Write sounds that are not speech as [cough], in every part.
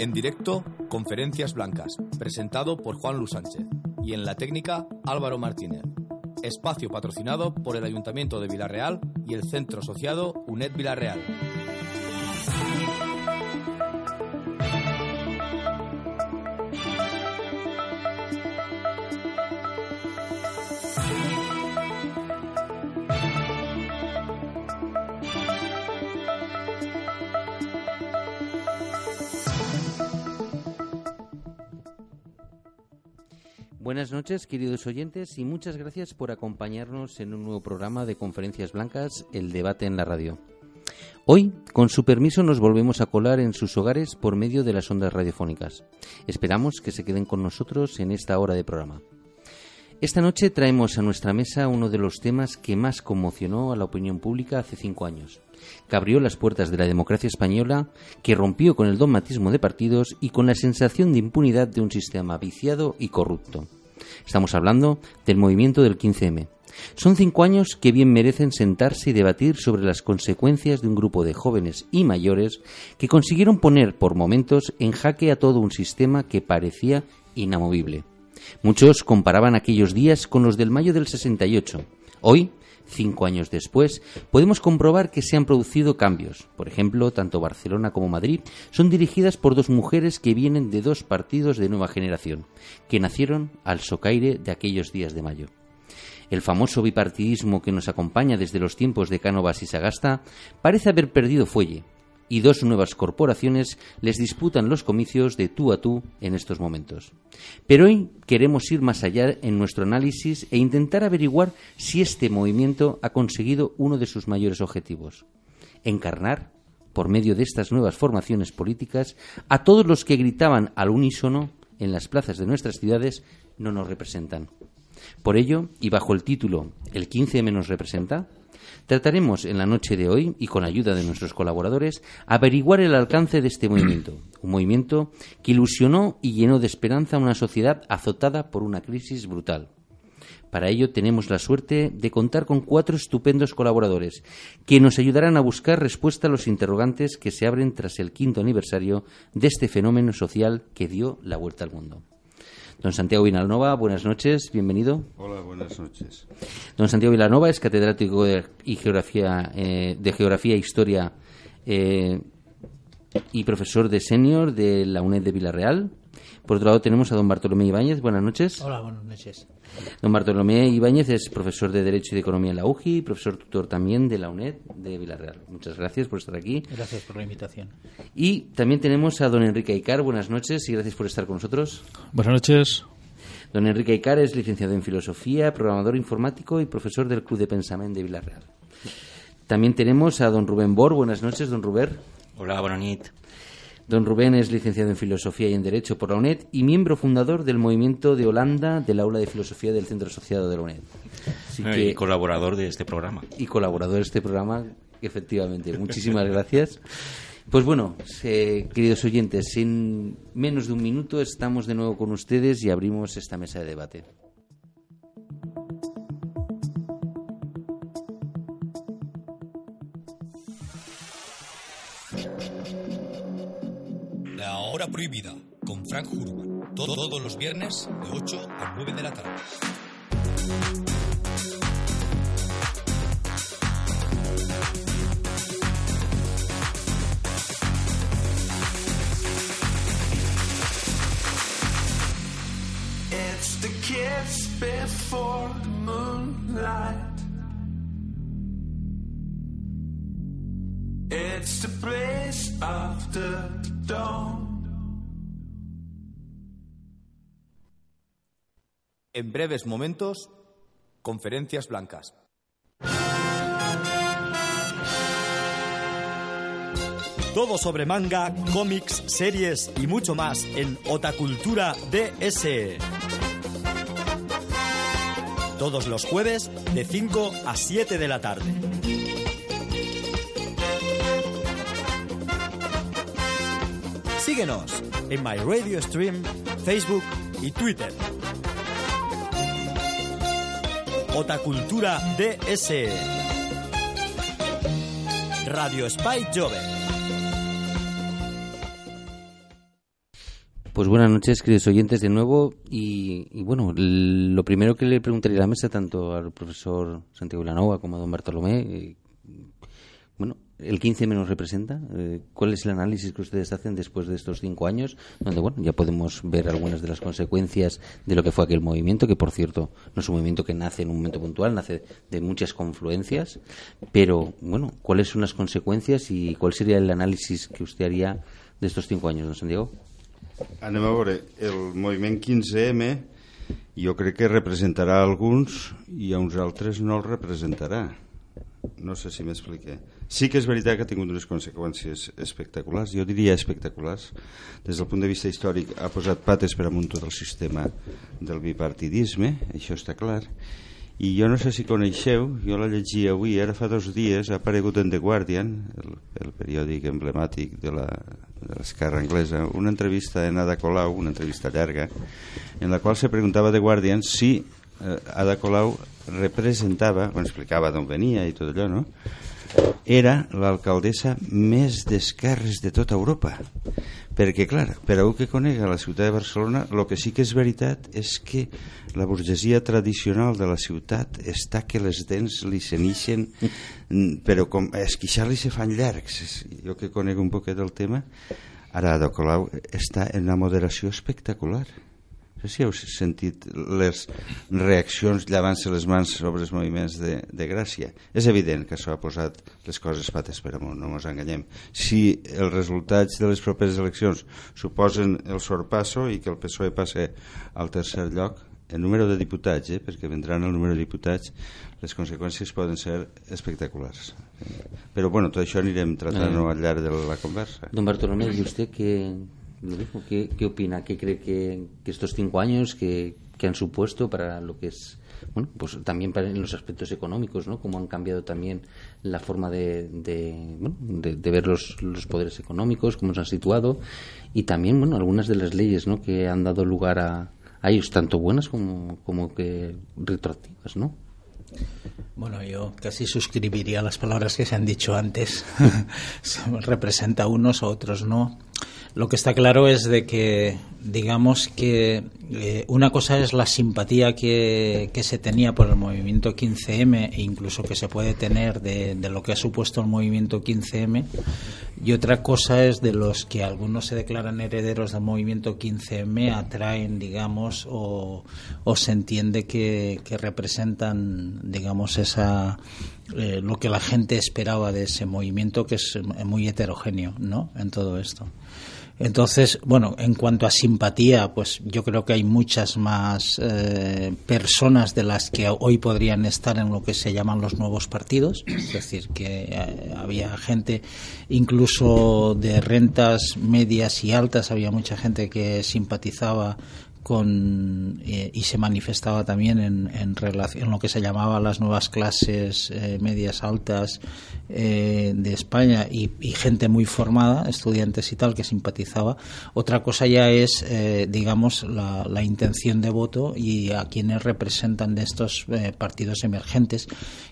En directo, Conferencias Blancas, presentado por Juan Luis Sánchez. Y en la técnica, Álvaro Martínez. Espacio patrocinado por el Ayuntamiento de Villarreal y el Centro Asociado UNED Villarreal. Buenas noches, queridos oyentes, y muchas gracias por acompañarnos en un nuevo programa de Conferencias Blancas, El Debate en la Radio. Hoy, con su permiso, nos volvemos a colar en sus hogares por medio de las ondas radiofónicas. Esperamos que se queden con nosotros en esta hora de programa. Esta noche traemos a nuestra mesa uno de los temas que más conmocionó a la opinión pública hace cinco años, que abrió las puertas de la democracia española, que rompió con el dogmatismo de partidos y con la sensación de impunidad de un sistema viciado y corrupto. Estamos hablando del movimiento del 15M. Son cinco años que bien merecen sentarse y debatir sobre las consecuencias de un grupo de jóvenes y mayores que consiguieron poner por momentos en jaque a todo un sistema que parecía inamovible. Muchos comparaban aquellos días con los del mayo del 68. Hoy, cinco años después, podemos comprobar que se han producido cambios. Por ejemplo, tanto Barcelona como Madrid son dirigidas por dos mujeres que vienen de dos partidos de nueva generación, que nacieron al socaire de aquellos días de mayo. El famoso bipartidismo que nos acompaña desde los tiempos de Cánovas y Sagasta parece haber perdido fuelle, y dos nuevas corporaciones les disputan los comicios de tú a tú en estos momentos. Pero hoy queremos ir más allá en nuestro análisis e intentar averiguar si este movimiento ha conseguido uno de sus mayores objetivos, encarnar, por medio de estas nuevas formaciones políticas, a todos los que gritaban al unísono en las plazas de nuestras ciudades no nos representan. Por ello, y bajo el título El 15M nos representa, Trataremos en la noche de hoy, y con ayuda de nuestros colaboradores, averiguar el alcance de este movimiento, un movimiento que ilusionó y llenó de esperanza a una sociedad azotada por una crisis brutal. Para ello tenemos la suerte de contar con cuatro estupendos colaboradores que nos ayudarán a buscar respuesta a los interrogantes que se abren tras el quinto aniversario de este fenómeno social que dio la vuelta al mundo. Don Santiago Vilanova, buenas noches, bienvenido. Hola, buenas noches. Don Santiago Vilanova es catedrático de, y geografía, eh, de Geografía e Historia eh, y profesor de senior de la UNED de Villarreal. Por otro lado tenemos a don Bartolomé Ibáñez. Buenas noches. Hola, buenas noches. Don Bartolomé Ibáñez es profesor de Derecho y de Economía en la UGI y profesor tutor también de la UNED de Villarreal. Muchas gracias por estar aquí. Gracias por la invitación. Y también tenemos a don Enrique Aicar. Buenas noches y gracias por estar con nosotros. Buenas noches. Don Enrique Aicar es licenciado en Filosofía, programador informático y profesor del Club de Pensamiento de Villarreal. También tenemos a don Rubén Bor. Buenas noches, don Rubén. Hola, buenas noches. Don Rubén es licenciado en Filosofía y en Derecho por la UNED y miembro fundador del movimiento de Holanda del Aula de Filosofía del Centro Asociado de la UNED. Así que, y colaborador de este programa. Y colaborador de este programa, efectivamente. Muchísimas [laughs] gracias. Pues bueno, eh, queridos oyentes, en menos de un minuto estamos de nuevo con ustedes y abrimos esta mesa de debate. Hora Prohibida con Frank Hurman. Todos los viernes de 8 a 9 de la tarde. It's the kiss before the moonlight. It's the place after the dawn. En breves momentos, conferencias blancas. Todo sobre manga, cómics, series y mucho más en Otacultura DS. Todos los jueves de 5 a 7 de la tarde. Síguenos en My Radio Stream, Facebook y Twitter. Otacultura DS. Radio Spy Jove. Pues buenas noches, queridos oyentes, de nuevo. Y, bueno, lo primero que le preguntaría a la mesa, tanto al profesor Santiago Vilanova como a don Bartolomé, eh, bueno, el 15 menos representa? Eh, ¿Cuál es el análisis que ustedes hacen después de estos cinco años? Donde, bueno, ya podemos ver algunas de las consecuencias de lo que fue aquel movimiento, que por cierto no es un movimiento que nace en un momento puntual, nace de muchas confluencias. Pero, bueno, ¿cuáles son las consecuencias y cuál sería el análisis que usted haría de estos cinco años, don Santiago? Anem el moviment 15M jo crec que representarà alguns i a uns altres no el representarà. No sé si m'expliqué. Sí que és veritat que ha tingut unes conseqüències espectaculars, jo diria espectaculars. Des del punt de vista històric ha posat pates per amunt tot el sistema del bipartidisme, això està clar. I jo no sé si coneixeu, jo la llegia avui, ara fa dos dies, ha aparegut en The Guardian, el, el periòdic emblemàtic de la, de l'esquerra anglesa, una entrevista en Ada Colau, una entrevista llarga, en la qual se preguntava The Guardian si eh, Ada Colau representava, quan explicava d'on venia i tot allò, no? Era l'alcaldessa més d'esquerres de tota Europa. Perquè clar, per a un que conega la ciutat de Barcelona el que sí que és veritat és que la burgesia tradicional de la ciutat està que les dents li s'enixen però com esquixar-li se fan llargs. Jo que conec un poquet del tema ara Ada Colau està en una moderació espectacular no sé si heu sentit les reaccions llavant-se les mans sobre els moviments de, de Gràcia. És evident que això ha posat les coses pates per amunt, no ens enganyem. Si els resultats de les properes eleccions suposen el sorpasso i que el PSOE passe al tercer lloc, el número de diputats, eh, perquè vendran el número de diputats, les conseqüències poden ser espectaculars. Però bueno, tot això anirem tratant-ho al llarg de la conversa. Don Bartolomé, ¿y usted qué, ¿Qué, opina? ¿Qué cree que, estos cinco años que, han supuesto para lo que es, bueno, pues también para en los aspectos económicos, ¿no? Cómo han cambiado también la forma de, de, ver los, los, poderes económicos, cómo se han situado y también, bueno, algunas de las leyes, ¿no? Que han dado lugar a, a ellos, tanto buenas como, como que retroactivas, ¿no? Bueno, yo casi suscribiría las palabras que se han dicho antes. [laughs] Representa a unos, a otros no. Lo que está claro es de que, digamos que eh, una cosa es la simpatía que, que, se tenía por el movimiento 15M e incluso que se puede tener de, de, lo que ha supuesto el movimiento 15M y otra cosa es de los que algunos se declaran herederos del movimiento 15M atraen, digamos, o, o se entiende que, que, representan, digamos, esa eh, lo que la gente esperaba de ese movimiento que es muy heterogéneo, ¿no? En todo esto. Entonces, bueno, en cuanto a simpatía, pues yo creo que hay muchas más eh, personas de las que hoy podrían estar en lo que se llaman los nuevos partidos, es decir, que eh, había gente incluso de rentas medias y altas, había mucha gente que simpatizaba con, eh, y se manifestaba también en, en, relación, lo que se llamaba las nuevas clases eh, medias altas eh, de España y, gente muy formada, estudiantes y tal, que simpatizaba. Otra cosa ya es, eh, digamos, la, la, intención de voto y a quienes representan de estos partidos emergentes,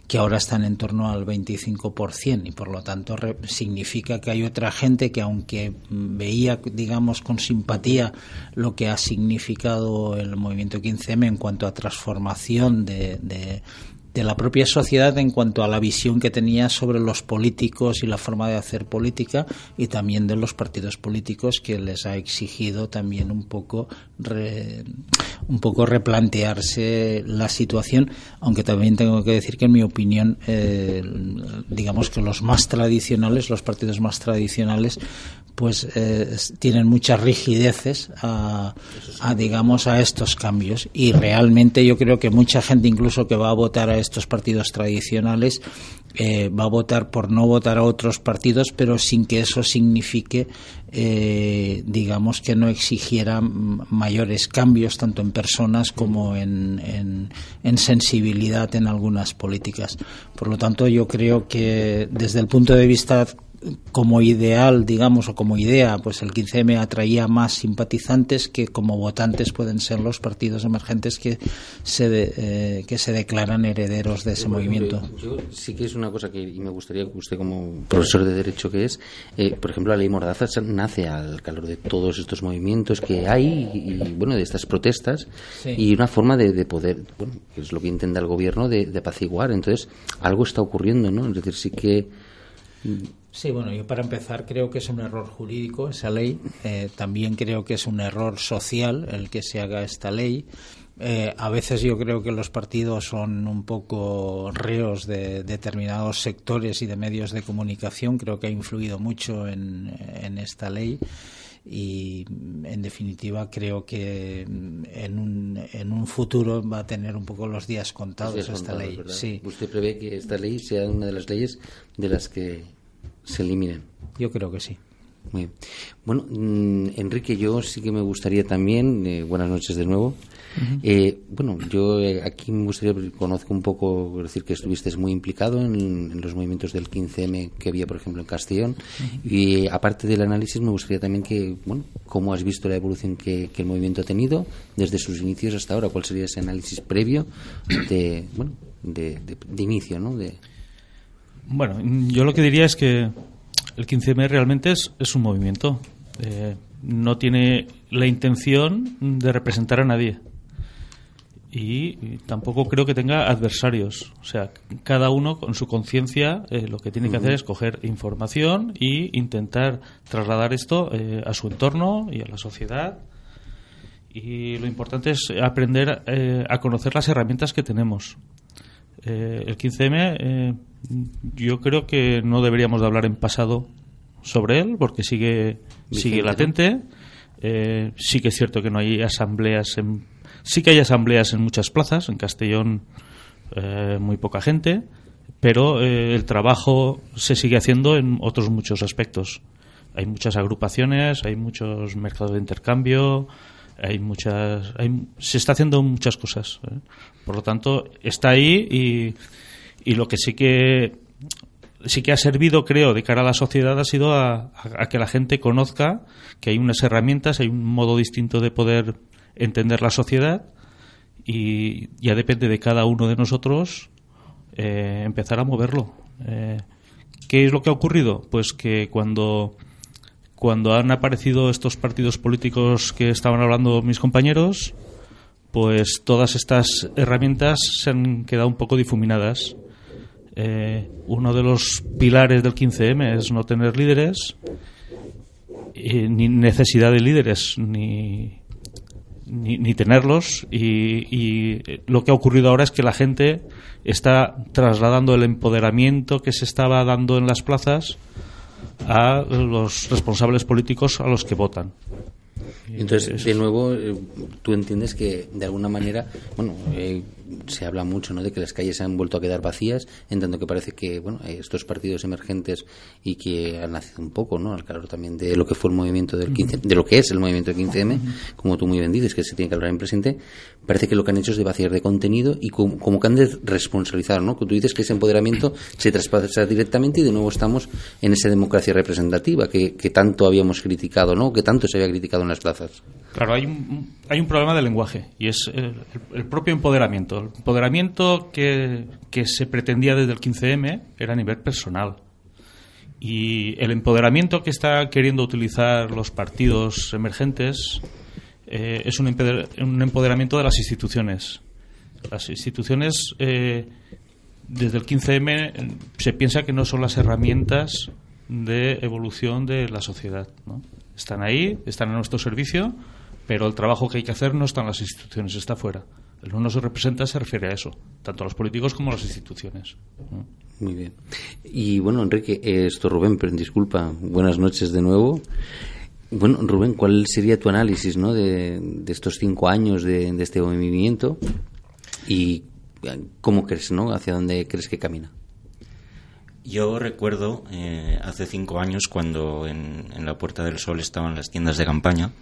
que ahora están en torno al 25% y por lo tanto significa que hay otra gente que aunque veía, digamos, con simpatía lo que ha significado el movimiento 15M en cuanto a transformación de, de, de, la propia sociedad en cuanto a la visión que tenía sobre los políticos y la forma de hacer política y también de los partidos políticos que les ha exigido también un poco re, un poco replantearse la situación aunque también tengo que decir que en mi opinión eh, digamos que los más tradicionales los partidos más tradicionales pues eh, tienen muchas rigideces a, a, digamos a estos cambios. Y realmente yo creo que mucha gente incluso que va a votar a estos partidos tradicionales, eh, va a votar por no votar a otros partidos, pero sin que eso signifique, eh, digamos, que no exigiera mayores cambios tanto en personas como en, en, sensibilidad en algunas políticas. Por lo tanto, yo creo que desde el punto de vista como ideal, digamos, o como idea, pues el 15M atraía más simpatizantes que como votantes pueden ser los partidos emergentes que se, eh, que se declaran herederos de ese movimiento. Yo sí que es una cosa que y me gustaría que usted, como profesor de Derecho que es, eh, por ejemplo, la ley Mordaza nace al calor de todos estos movimientos que hay y, bueno, de estas protestas y una forma de, poder, bueno, que es lo que intenta el gobierno, de, de apaciguar. Entonces, algo está ocurriendo, ¿no? Es decir, sí que Sí, bueno, yo para empezar creo que es un error jurídico esa ley. Eh, también creo que es un error social el que se haga esta ley. Eh, a veces yo creo que los partidos son un poco reos de determinados sectores y de medios de comunicación. Creo que ha influido mucho en, esta ley y en definitiva creo que en un, en un futuro va a tener un poco los días contados esta ley. Sí. ¿Usted prevé que esta ley sea una de las leyes de las que se eliminen. Yo creo que sí. Muy bien. Bueno, mm, Enrique, yo sí que me gustaría también, eh, buenas noches de nuevo. Eh, bueno, yo eh, aquí me gustaría, conozco un poco, decir que estuviste muy implicado en, los movimientos del 15M que había, por ejemplo, en Castellón. Y aparte del análisis, me gustaría también que, bueno, cómo has visto la evolución que, el movimiento ha tenido desde sus inicios hasta ahora. ¿Cuál sería ese análisis previo de, bueno, de, de inicio, ¿no? De, bueno, yo lo que diría es que el 15M realmente es, es un movimiento. Eh, no tiene la intención de representar a nadie. Y, tampoco creo que tenga adversarios. O sea, cada uno con su conciencia eh, lo que tiene que hacer es coger información e intentar trasladar esto eh, a su entorno y a la sociedad. Y lo importante es aprender a conocer las herramientas que tenemos. el 15M yo creo que no deberíamos de hablar en pasado sobre él porque sigue sigue latente. Eh, sí que es cierto que no hay asambleas en, sí que hay asambleas en muchas plazas en Castellón eh, muy poca gente pero eh, el trabajo se sigue haciendo en otros muchos aspectos. Hay muchas agrupaciones hay muchos mercados de intercambio hay muchas se está haciendo muchas cosas por lo tanto está ahí y y lo que sí que sí que ha servido, creo, de cara a la sociedad ha sido a, que la gente conozca que hay unas herramientas, hay un modo distinto de poder entender la sociedad y ya depende de cada uno de nosotros eh, empezar a moverlo. Eh, ¿Qué es lo que ha ocurrido? Pues que cuando, cuando han aparecido estos partidos políticos que estaban hablando mis compañeros, pues todas estas herramientas se han quedado un poco difuminadas eh, uno de los pilares del 15M es no tener líderes, ni necesidad de líderes, ni, ni, tenerlos. Y, lo que ha ocurrido ahora es que la gente está trasladando el empoderamiento que se estaba dando en las plazas a los responsables políticos a los que votan. Entonces, de nuevo, eh, tú entiendes que de alguna manera, bueno, eh, se habla mucho ¿no? de que las calles se han vuelto a quedar vacías, en tanto que parece que bueno, estos partidos emergentes y que han nacido un poco ¿no? al calor también de lo que fue el movimiento del 15, de lo que es el movimiento del 15M, como tú muy bien dices, que se tiene que hablar en presente, parece que lo que han hecho es de vaciar de contenido y como, que han de responsabilizar, ¿no? Que tú dices que ese empoderamiento se traspasa directamente y de nuevo estamos en esa democracia representativa que, que tanto habíamos criticado, ¿no? Que tanto se había criticado en las plazas. Claro, hay un, hay un problema de lenguaje y es el, propio empoderamiento. El empoderamiento que, se pretendía desde el 15M era a nivel personal. Y el empoderamiento que está queriendo utilizar los partidos emergentes eh, es un, empoderamiento de las instituciones. Las instituciones, eh, desde el 15M, se piensa que no son las herramientas de evolución de la sociedad. ¿no? Están ahí, están a nuestro servicio pero el trabajo que hay que hacer no está en las instituciones, está fuera. El no se representa se refiere a eso, tanto a los políticos como a las instituciones. Muy bien. Y bueno, Enrique, esto Rubén, pero disculpa, buenas noches de nuevo. Bueno, Rubén, ¿cuál sería tu análisis ¿no? de, estos cinco años de, este movimiento? Y ¿Cómo crees, no? ¿Hacia dónde crees que camina? Yo recuerdo eh, hace cinco años cuando en, la Puerta del Sol estaban las tiendas de campaña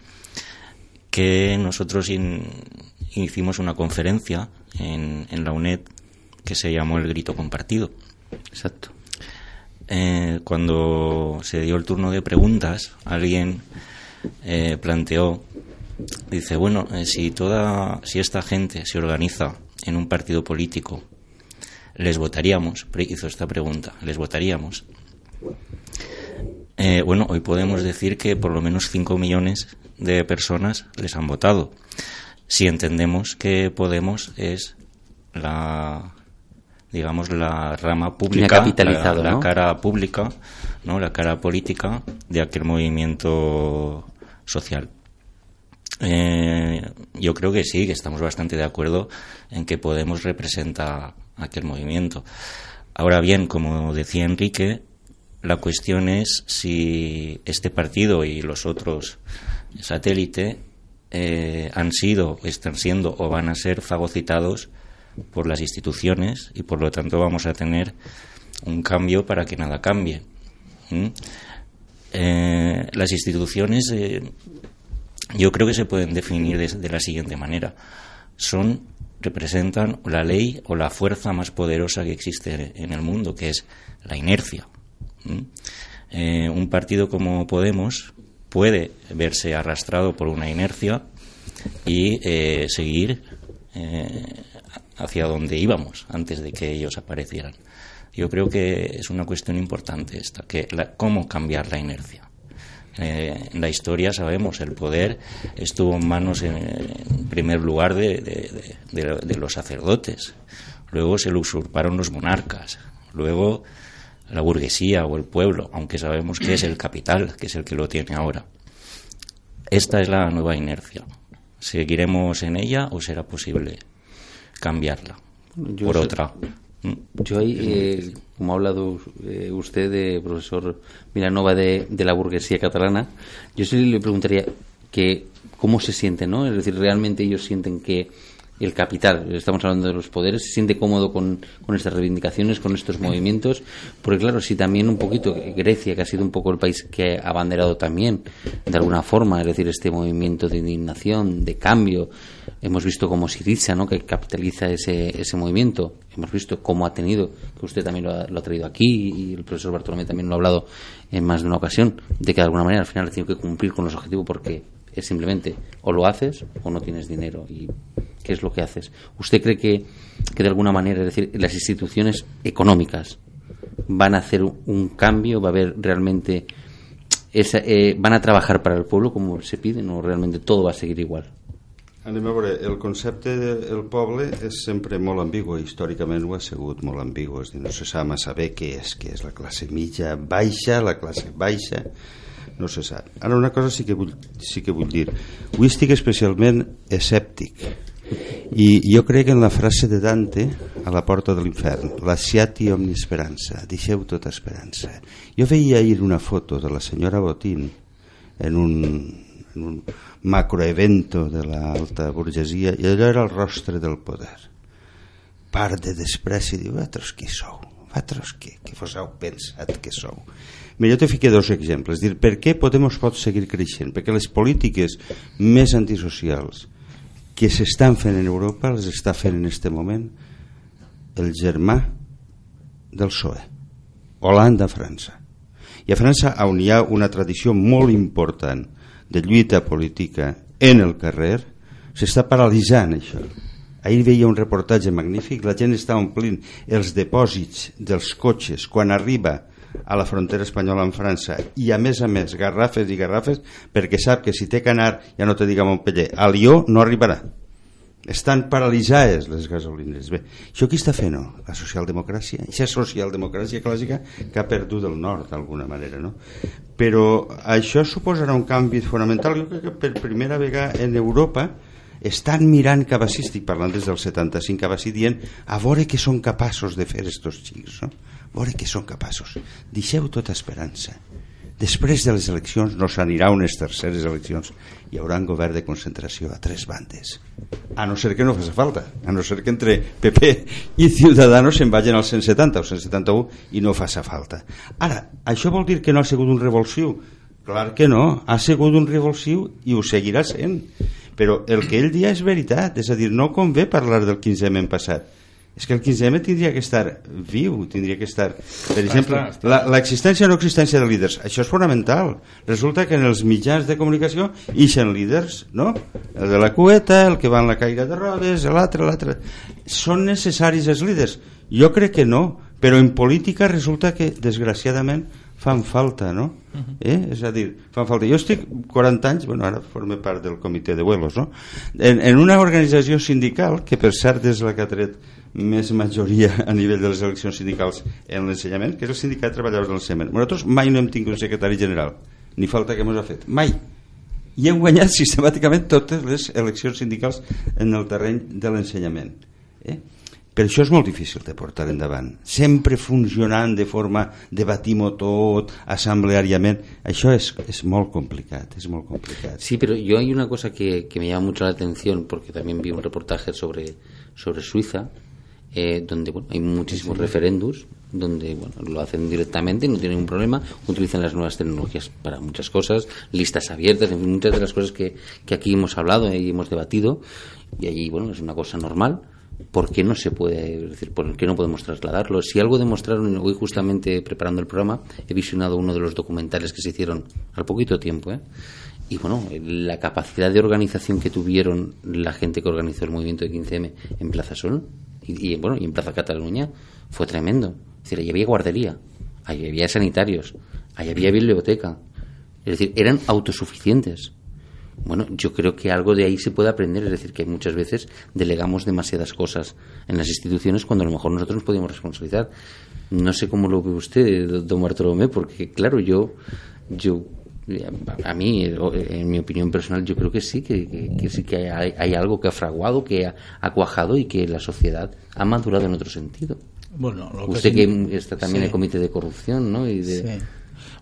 que nosotros hicimos una conferencia en, la UNED que se llamó El Grito Compartido. Exacto. Eh, cuando se dio el turno de preguntas, alguien eh, planteó, dice, bueno, si toda, si esta gente se organiza en un partido político les votaríamos, hizo esta pregunta, les votaríamos. Eh, bueno, hoy podemos decir que por lo menos 5 millones de personas les han votado. Si entendemos que Podemos es la digamos la rama pública, la, cara pública, no, la cara política de aquel movimiento social. Eh, yo creo que sí, que estamos bastante de acuerdo en que Podemos representa aquel movimiento. Ahora bien, como decía Enrique, la cuestión es si este partido y los otros satélite eh, han sido, están siendo o van a ser fagocitados por las instituciones y por lo tanto vamos a tener un cambio para que nada cambie. Eh, las instituciones eh, yo creo que se pueden definir de la siguiente manera. Son representan la ley o la fuerza más poderosa que existe en el mundo, que es la inercia. Un partido como Podemos puede verse arrastrado por una inercia y eh, seguir eh, hacia donde íbamos antes de que ellos aparecieran. Yo creo que es una cuestión importante esta, que cómo cambiar la inercia. Eh, en la historia sabemos, el poder estuvo en manos, en, primer lugar, de, los sacerdotes. Luego se lo usurparon los monarcas. Luego la burguesía o el pueblo, aunque sabemos que es el capital, que es el que lo tiene ahora. Esta es la nueva inercia. ¿Seguiremos en ella o será posible cambiarla por otra? Yo ahí, eh, como ha hablado eh, usted, de profesor Milanova, de, de, la burguesía catalana, yo sí le preguntaría que cómo se siente, ¿no? Es decir, realmente ellos sienten que el capital, estamos hablando de los poderes, se siente cómodo con, con, estas reivindicaciones, con estos movimientos, porque claro, si también un poquito Grecia, que ha sido un poco el país que ha abanderado también, de alguna forma, es decir, este movimiento de indignación, de cambio, hemos visto como Siriza, ¿no?, que capitaliza ese, ese movimiento, hemos visto cómo ha tenido, que usted también lo ha, lo ha traído aquí y el profesor Bartolomé también lo ha hablado en más de una ocasión, de que de alguna manera al final ha tenido que cumplir con los objetivos porque es simplemente o lo haces o no tienes dinero y qué es lo que haces. ¿Usted cree que, que de alguna manera, es decir, las instituciones económicas van a hacer un cambio, va a haber realmente, esa, eh, van a trabajar para el pueblo como se pide, o realmente todo va a seguir igual? A veure, el concepte del poble és sempre molt ambigu, històricament ho ha sigut molt ambigu, és dir, no se sap massa bé què és la classe mitja baixa, la classe baixa, no se sap. Ara una cosa sí que vull, sí que vull dir, avui estic especialment escèptic, i jo crec en la frase de Dante a la porta de l'infern, lasciati omni speranza, deixeu tota esperança. Jo veia ahir una foto de la senyora Botín en un, en un macroevento de l'alta burgesia i allò era el rostre del poder. Part de despreci, diu, vosaltres qui sou? Vosaltres què, què vos heu pensat que sou? Mira, jo te fiqué dos exemples. Dir, per què Podemos pot seguir creixent? Perquè les polítiques més antisocials, que s'estan fent en Europa les està fent en aquest moment el germà del PSOE Holanda, França i a França on hi ha una tradició molt important de lluita política en el carrer s'està paralitzant això ahir veia un reportatge magnífic la gent està omplint els depòsits dels cotxes quan arriba a la frontera espanyola amb França i a més a més garrafes i garrafes perquè sap que si té que anar ja no te diga Montpellier, a Lió no arribarà estan paralitzades les gasolines bé, això qui està fent? No? la socialdemocràcia, aquesta socialdemocràcia clàssica que ha perdut el nord d'alguna manera no? però això suposarà un canvi fonamental jo crec que per primera vegada en Europa estan mirant cap a estic parlant des del 75 cap a dient a veure que són capaços de fer estos xics no? a veure que són capaços deixeu tota esperança Després de les eleccions no s'anirà unes terceres eleccions. Hi haurà un govern de concentració a tres bandes. A no ser que no faci falta. A no ser que entre PP i Ciudadanos se'n vagin al 170 o 171 i no faci falta. Ara, això vol dir que no ha sigut un revulsiu? Clar que no. Ha sigut un revulsiu i ho seguirà sent. Però el que ell dia és veritat. És a dir, no convé parlar del 15M passat és que el 15M tindria que estar viu, tindria que estar... Per exemple, l'existència o no existència de líders, això és fonamental. Resulta que en els mitjans de comunicació ixen líders, no? El de la cueta, el que va en la caire de rodes, l'altre, l'altre... Són necessaris els líders? Jo crec que no, però en política resulta que, desgraciadament, fan falta, no? Uh -huh. eh? És a dir, fan falta. Jo estic 40 anys, bueno, ara forme part del comitè de vuelos, no? En, en una organització sindical, que per cert és la que ha tret més majoria a nivell de les eleccions sindicals en l'ensenyament, que és el sindicat de treballadors de l'ensenyament. Nosaltres mai no hem tingut un secretari general, ni falta que ens ha fet, mai. I hem guanyat sistemàticament totes les eleccions sindicals en el terreny de l'ensenyament. Eh? Per això és molt difícil de portar endavant. Sempre funcionant de forma debatim-ho tot, assembleàriament. Això es, es molt complicat, es molt complicat. Sí, pero yo hay una cosa que, que me llama mucho la atención, porque también vi un reportaje sobre, sobre Suiza, eh, donde bueno, hay muchísimos sí. referendos, donde bueno, lo hacen directamente, no tienen ningún problema, utilizan las nuevas tecnologías para muchas cosas, listas abiertas, en fin, muchas de las cosas que, que aquí hemos hablado y hemos debatido, y allí bueno, es una cosa normal. ¿Por qué no se puede, decir, por qué no podemos trasladarlo? Si algo demostraron, hoy justamente preparando el programa, he visionado uno de los documentales que se hicieron al poquito tiempo, ¿eh? y bueno, la capacidad de organización que tuvieron la gente que organizó el movimiento de 15M en Plaza Sol, y, y, bueno, y en Plaza Cataluña fue tremendo. Es decir, ahí había guardería, ahí había sanitarios, ahí había biblioteca. Es decir, eran autosuficientes. Bueno, yo creo que algo de ahí se puede aprender, es decir, que muchas veces delegamos demasiadas cosas en las instituciones cuando a lo mejor nosotros nos podíamos responsabilizar. No sé cómo lo ve usted, don Bartolomé, porque claro, yo, yo a mí, en mi opinión personal, yo creo que sí, que, que, que sí que hay, hay, algo que ha fraguado, que ha, ha, cuajado y que la sociedad ha madurado en otro sentido. Bueno, lo Usted que, que está también sí. en el comité de corrupción, ¿no? Y de... Sí.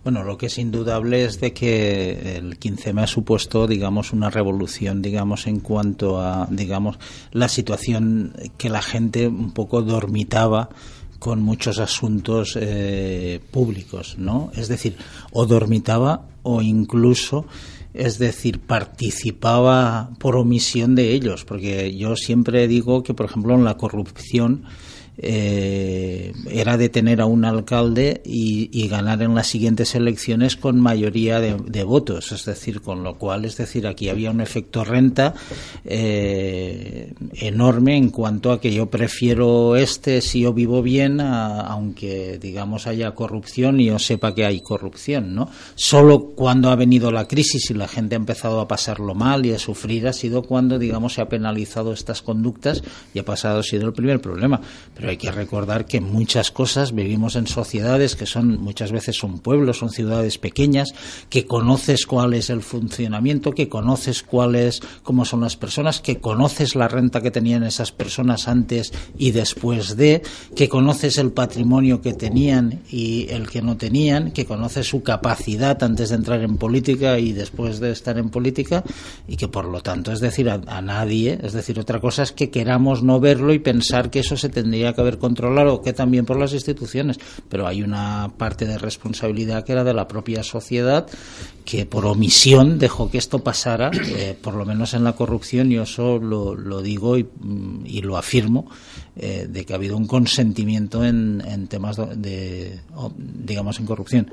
Bueno, lo que es indudable es de que el 15M ha supuesto, digamos, una revolución, digamos, en cuanto a, digamos, la situación que la gente un poco dormitaba con muchos asuntos eh, públicos, ¿no? Es decir, o dormitaba o incluso es decir, participaba por omisión de ellos, porque yo siempre digo que, por ejemplo, en la corrupción eh, era detener a un alcalde y, ganar en las siguientes elecciones con mayoría de, votos, es decir, con lo cual, es decir, aquí había un efecto renta eh, enorme en cuanto a que yo prefiero este si yo vivo bien, a, aunque digamos haya corrupción y yo sepa que hay corrupción, ¿no? Solo cuando ha venido la crisis y la gente ha empezado a pasarlo mal y a sufrir ha sido cuando, digamos, se ha penalizado estas conductas y ha pasado ha sido el primer problema. Pero hay que recordar que muchas cosas vivimos en sociedades que son muchas veces son pueblos, son ciudades pequeñas, que conoces cuál es el funcionamiento, que conoces cuál es, cómo son las personas, que conoces la renta que tenían esas personas antes y después de, que conoces el patrimonio que tenían y el que no tenían, que conoces su capacidad antes de entrar en política y después de estar en política y que por lo tanto, es decir, a, a nadie, es decir, otra cosa es que queramos no verlo y pensar que eso se tendría que haber controlado, que también por las instituciones, pero hay una parte de responsabilidad que era de la propia sociedad que por omisión dejó que esto pasara, eh, por lo menos en la corrupción, y eso lo, lo digo y, y, lo afirmo, eh, de que ha habido un consentimiento en, en temas de, digamos, en corrupción.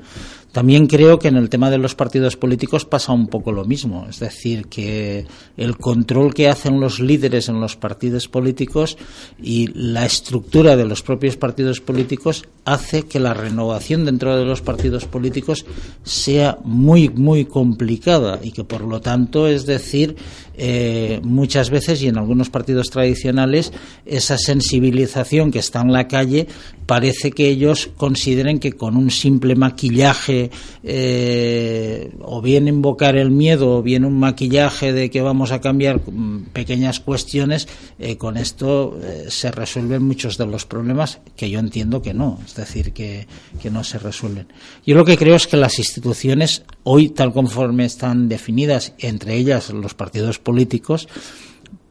También creo que en el tema de los partidos políticos pasa un poco lo mismo, es decir, que el control que hacen los líderes en los partidos políticos y la estructura de los propios partidos políticos hace que la renovación dentro de los partidos políticos sea muy muy complicada y que por lo tanto es decir eh, muchas veces y en algunos partidos tradicionales esa sensibilidad sensibilización que está en la calle, parece que ellos consideren que con un simple maquillaje eh, o bien invocar el miedo o bien un maquillaje de que vamos a cambiar mm, pequeñas cuestiones, eh, con esto eh, se resuelven muchos de los problemas que yo entiendo que no, es decir, que, que no se resuelven. Yo lo que creo es que las instituciones, hoy tal conforme están definidas, entre ellas los partidos políticos,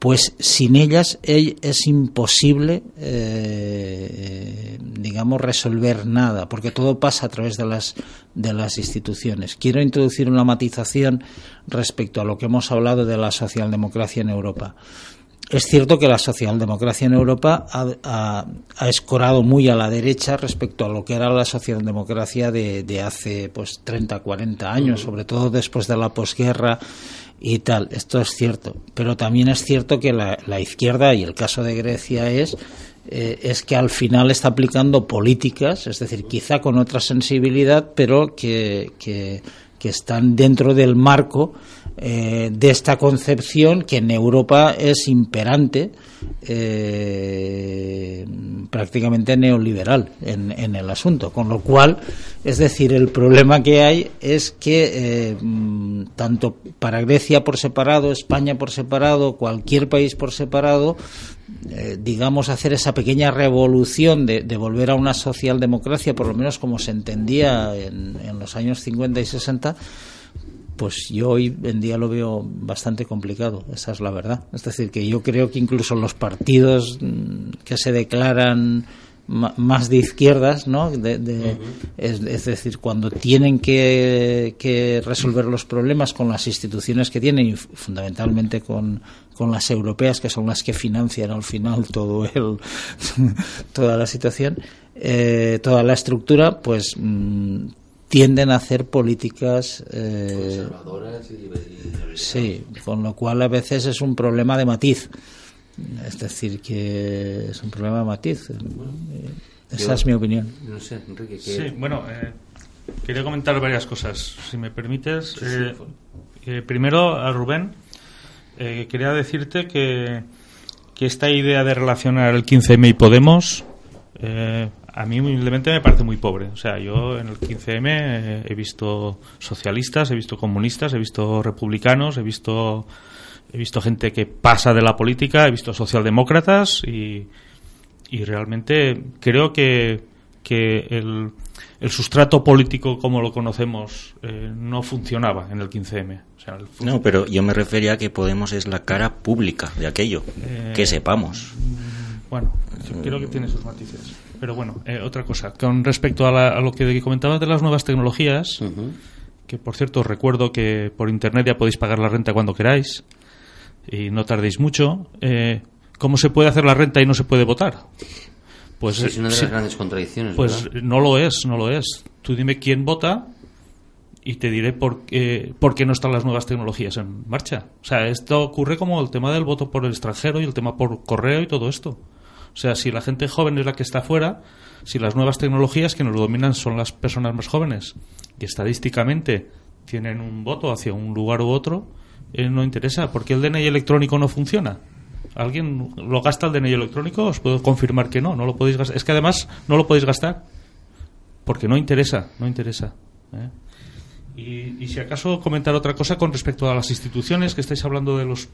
pues sin ellas es imposible, eh, digamos, resolver nada, porque todo pasa a través de las, de las instituciones. Quiero introducir una matización respecto a lo que hemos hablado de la socialdemocracia en Europa. Es cierto que la socialdemocracia en Europa ha, escorado muy a la derecha respecto a lo que era la socialdemocracia de, de hace pues 30, 40 años, sobre todo después de la posguerra y tal. Esto es cierto. Pero también es cierto que la, izquierda, y el caso de Grecia es, eh, es que al final está aplicando políticas, es decir, quizá con otra sensibilidad, pero que, que, están dentro del marco eh, de esta concepción que en Europa es imperante, eh, prácticamente neoliberal en, el asunto. Con lo cual, es decir, el problema que hay es que eh, tanto para Grecia por separado, España por separado, cualquier país por separado, eh, digamos, hacer esa pequeña revolución de, volver a una socialdemocracia, por lo menos como se entendía en, en los años 50 y 60, pues yo hoy en día lo veo bastante complicado, esa es la verdad. Es decir, que yo creo que incluso los partidos mm, que se declaran más de izquierdas, ¿no? es, decir, cuando tienen que, resolver los problemas con las instituciones que tienen y fundamentalmente con, las europeas, que son las que financian al final todo el, [laughs] toda la situación, eh, toda la estructura, pues mm, tienden a hacer políticas eh, conservadoras y, sí, con lo cual a veces es un problema de matiz. Es decir, que es un problema de matiz. Esa es mi opinión. No sé, Enrique. Sí, bueno, eh, quería comentar varias cosas, si me permites. Eh, primero, a Rubén, eh, quería decirte que, que, esta idea de relacionar el 15M y Podemos, a mí humildemente me parece muy pobre. O sea, yo en el 15M he visto socialistas, he visto comunistas, he visto republicanos, he visto he visto gente que pasa de la política, he visto socialdemócratas y, y realmente creo que, que el, el, sustrato político como lo conocemos eh, no funcionaba en el 15M. no, pero yo me refería a que Podemos es la cara pública de aquello, que eh, sepamos. Bueno, creo que tiene sus matices. Pero bueno, eh, otra cosa, con respecto a, lo que comentabas de las nuevas tecnologías, que por cierto recuerdo que por internet ya podéis pagar la renta cuando queráis y no tardéis mucho, eh, ¿cómo se puede hacer la renta y no se puede votar? Pues es una de las grandes contradicciones. Pues no lo es, no lo es. Tú dime quién vota y te diré por qué, por qué no están las nuevas tecnologías en marcha. O sea, esto ocurre como el tema del voto por el extranjero y el tema por correo y todo esto. O sea, si la gente joven es la que está fuera, si las nuevas tecnologías que nos dominan son las personas más jóvenes y estadísticamente tienen un voto hacia un lugar u otro, eh, no interesa. porque el DNI electrónico no funciona? ¿Alguien lo gasta el DNI electrónico? Os puedo confirmar que no, no lo podéis gastar. Es que además no lo podéis gastar porque no interesa, no interesa. ¿eh? Y, si acaso comentar otra cosa con respecto a las instituciones que estáis hablando de los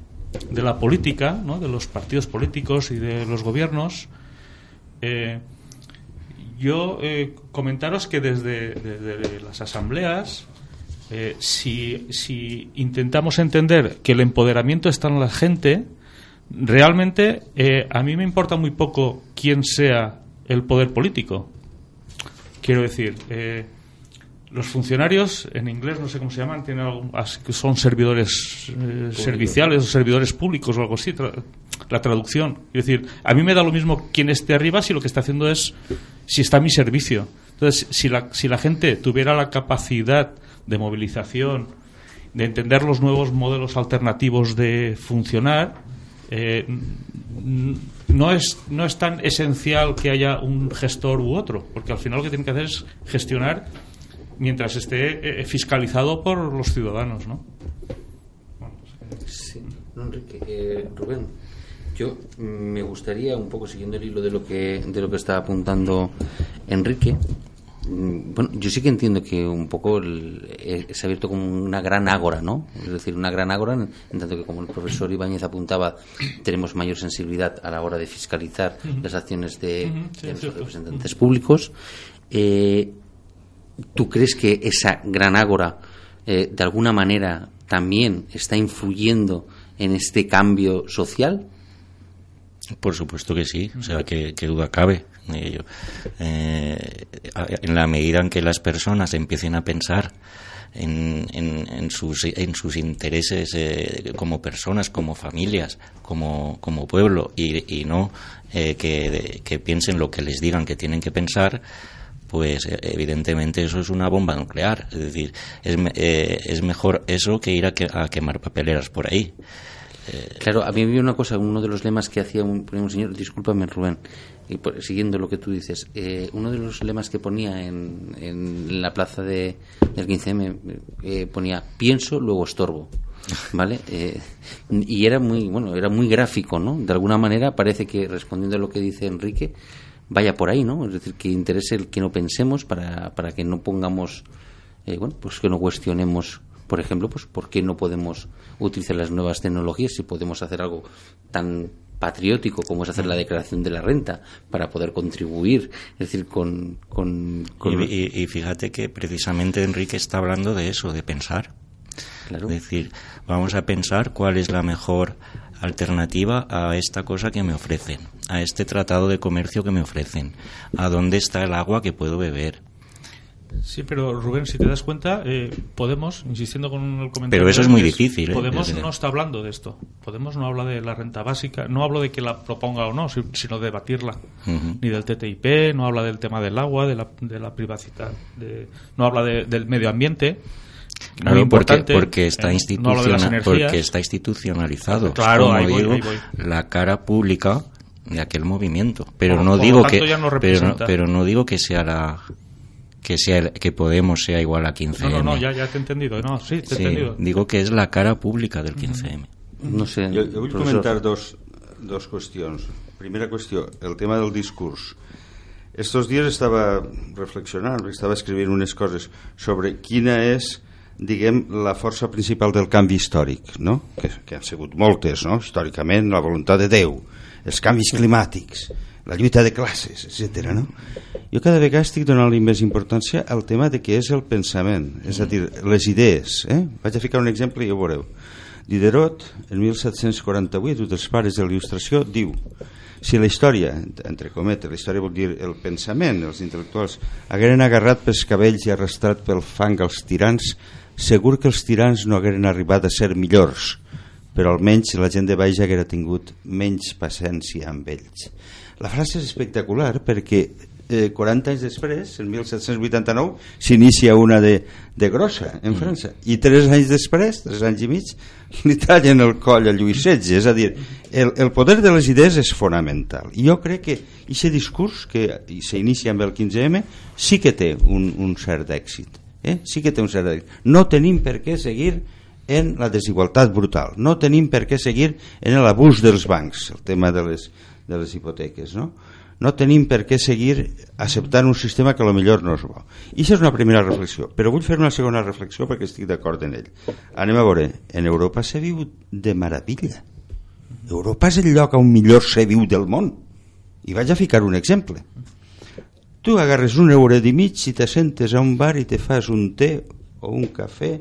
de la política, ¿no? de los partidos políticos y de los gobiernos. Eh, yo comentaros que desde, desde las asambleas eh, si, si, intentamos entender que el empoderamiento está en la gente, realmente eh, a mí me importa muy poco quién sea el poder político. Quiero decir, eh, los funcionarios, en inglés no sé cómo se llaman, tienen son servidores serviciales o servidores públicos o algo así, la traducción. Es decir, a mí me da lo mismo quién esté arriba si lo que está haciendo es si está a mi servicio. Entonces, si la, si la gente tuviera la capacidad de movilización, de entender los nuevos modelos alternativos de funcionar, eh, no, es, no es tan esencial que haya un gestor u otro, porque al final lo que tiene que hacer es gestionar mientras esté eh, fiscalizado por los ciudadanos. ¿no? Sí. Enrique, Rubén. Yo me gustaría, un poco siguiendo el hilo de lo que, de lo que está apuntando Enrique, mm, bueno, yo sí que entiendo que un poco el- eh, se ha abierto como una gran ágora, ¿no? Es decir, una gran ágora, en, en tanto que como el profesor Ibáñez apuntaba, tenemos mayor sensibilidad a la hora de fiscalizar las acciones de, Ujú, sí, de es los representantes públicos. Eh, ¿Tú crees que esa gran ágora eh, de alguna manera también está influyendo en este cambio social? Por supuesto que sí, o sea, que, duda cabe. Eh, en la medida en que las personas empiecen a pensar en, sus, en sus intereses eh, como personas, como familias, como, pueblo, y, no eh, que piensen lo que les digan que tienen que pensar, pues eh, evidentemente eso es una bomba nuclear. Es decir, es, eh, es mejor eso que ir a, que- a quemar papeleras por ahí. Claro, a mí una cosa, uno de los lemas que hacía un, ponía un señor, discúlpame Rubén, y por- siguiendo lo que tú dices, eh, uno de los lemas que ponía en, en la plaza de, del 15M eh, ponía pienso, luego estorbo. [laughs] ¿Vale? Eh, y era muy, bueno, era muy gráfico, ¿no? De alguna manera parece que respondiendo a lo que dice Enrique, vaya por ahí, ¿no? Es decir, que interese el que no pensemos para, para que no pongamos, eh, bueno, pues que no cuestionemos, por ejemplo, pues por qué no podemos utilizar las nuevas tecnologías si podemos hacer algo tan patriótico como es hacer la declaración de la renta para poder contribuir, es decir, con... con, con- Y, y- y fíjate que precisamente Enrique está hablando de eso, de pensar. Es decir, vamos a pensar cuál es la mejor alternativa a esta cosa que me ofrecen, a este tratado de comercio que me ofrecen, a dónde está el agua que puedo beber. Sí, pero Rubén, si te das cuenta, eh, Podemos, insistiendo con el comentario. Pero eso es muy difícil, ¿eh? Podemos no está hablando de esto. Podemos no habla de la renta básica, no hablo de que la proponga o no, si- sino de debatirla. Ni del TTIP, no habla del tema del agua, de la, de la privacidad, de- no habla de- del medio ambiente. Claro, muy porque, importante, porque, está eh, no habla de las instituciona- energías. porque está institucionalizado. Claro, Como ahí voy, digo, ahí voy. la cara pública de aquel movimiento. Pero Por- no por digo que ya no pero, pero no digo que sea la que sea que Podemos sea igual a 15M. No, no, no, ya, ya te he entendido. No, sí, te he Sí, entendido. digo que es la cara pública del 15M. No sé. Jo, jo vull professor. comentar dos, dos qüestions. Primera qüestió, el tema del discurs. Estos dies estava reflexionant, estava escrivint unes coses sobre quina és diguem, la força principal del canvi històric, no? que, que han sigut moltes, no? històricament, la voluntat de Déu, els canvis climàtics, la lluita de classes, etc. No? Jo cada vegada estic donant-li més importància al tema de què és el pensament, és a dir, les idees. Eh? Vaig a ficar un exemple i ho veureu. Diderot, en 1748, un dels pares de la il·lustració, diu si la història, entre cometes, la història vol dir el pensament, els intel·lectuals, hagueren agarrat pels cabells i arrastrat pel fang els tirans, segur que els tirans no hagueren arribat a ser millors, però almenys la gent de baix haguera tingut menys paciència amb ells. La frase és espectacular perquè eh, 40 anys després, en 1789, s'inicia una de, de grossa en França. I 3 anys després, 3 anys i mig, [laughs] li tallen el coll a Lluís XVI. És a dir, el, el poder de les idees és fonamental. I jo crec que aquest discurs que s'inicia amb el 15M sí que té un, un cert èxit. Eh? Sí que té un cert èxit. No tenim per què seguir en la desigualtat brutal. No tenim per què seguir en l'abús dels bancs, el tema de les, de les hipoteques, no? No tenim per què seguir acceptant un sistema que a lo millor no és bo. I això és una primera reflexió, però vull fer una segona reflexió perquè estic d'acord en ell. Anem a veure, en Europa se viu de meravella. Europa és el lloc on millor se viu del món. I vaig a ficar un exemple. Tu agarres un euro i mig i te sentes a un bar i te fas un té o un cafè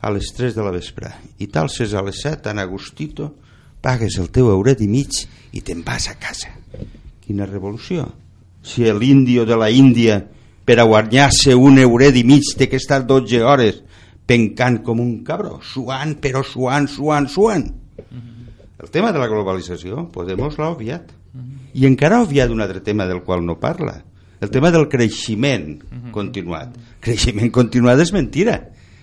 a les 3 de la vespre i t'alces a les 7 en Agustito pagues el teu euret i mig i te'n vas a casa quina revolució? Si l'índio de la Índia per a guanyar-se un euret i mig té que estar 12 hores pencant com un cabró suant però suant, suant, suant. El tema de la globalització Podemos l'ha obviat i encara ha obviat un altre tema del qual no parla el tema del creixement continuat. Creixement continuat és mentira.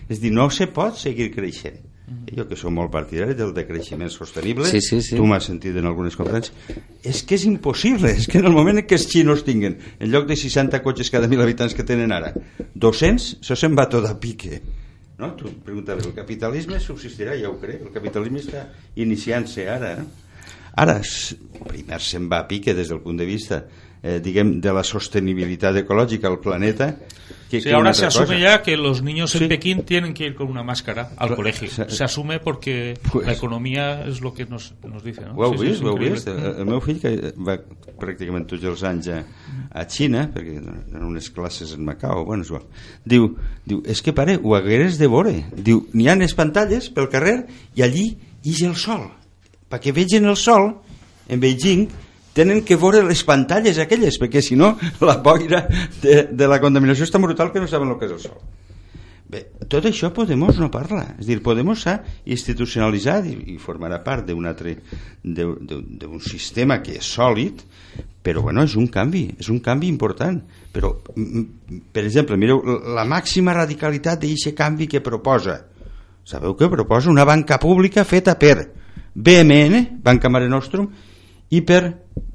És dir, no se pot seguir creixent jo que som molt partidari del decreixement sostenible Sí, sí, sí. tu m'has sentit en algunes conferències és que és impossible, és que en el moment en què els xinos tinguen en lloc de 60 cotxes cada mil habitants que tenen ara 200, això se'n va tot a pique no? tu preguntaves, el capitalisme subsistirà? ja ho crec, el capitalisme està iniciant-se ara eh? Ara, primer se'n va a pique des del punt de vista eh, diguem, de la sostenibilitat ecològica al planeta que, Sí, que ahora se asume cosa. ya que los niños en Sí. Pekín tienen que ir con una máscara al colegio. se- asume porque Pues- la economía es lo que nos, nos dice. ¿no? Ho heu Sí, sí, vist? es Ho heu vist? El, el meu fill, que va pràcticament tots els anys a, a Xina, perquè en unes classes en Macau, bueno, és igual, diu, diu, és que pare, ho hagueres de veure. Diu, n'hi ha les pantalles pel carrer i allí ix el sol. Perquè vegin el sol, en Beijing, tenen que veure les pantalles aquelles, perquè si no la boira de, de la contaminació és tan brutal que no saben el que és el sol. Bé, tot això Podemos no parla. És dir, Podemos s'ha institucionalitzat i, i formarà part d'un altre d'un sistema que és sòlid, però bueno, és un canvi, és un canvi important. Però, per exemple, mireu, la màxima radicalitat d'aquest canvi que proposa. Sabeu què proposa? Una banca pública feta per BMN, Banca Mare Nostrum, i per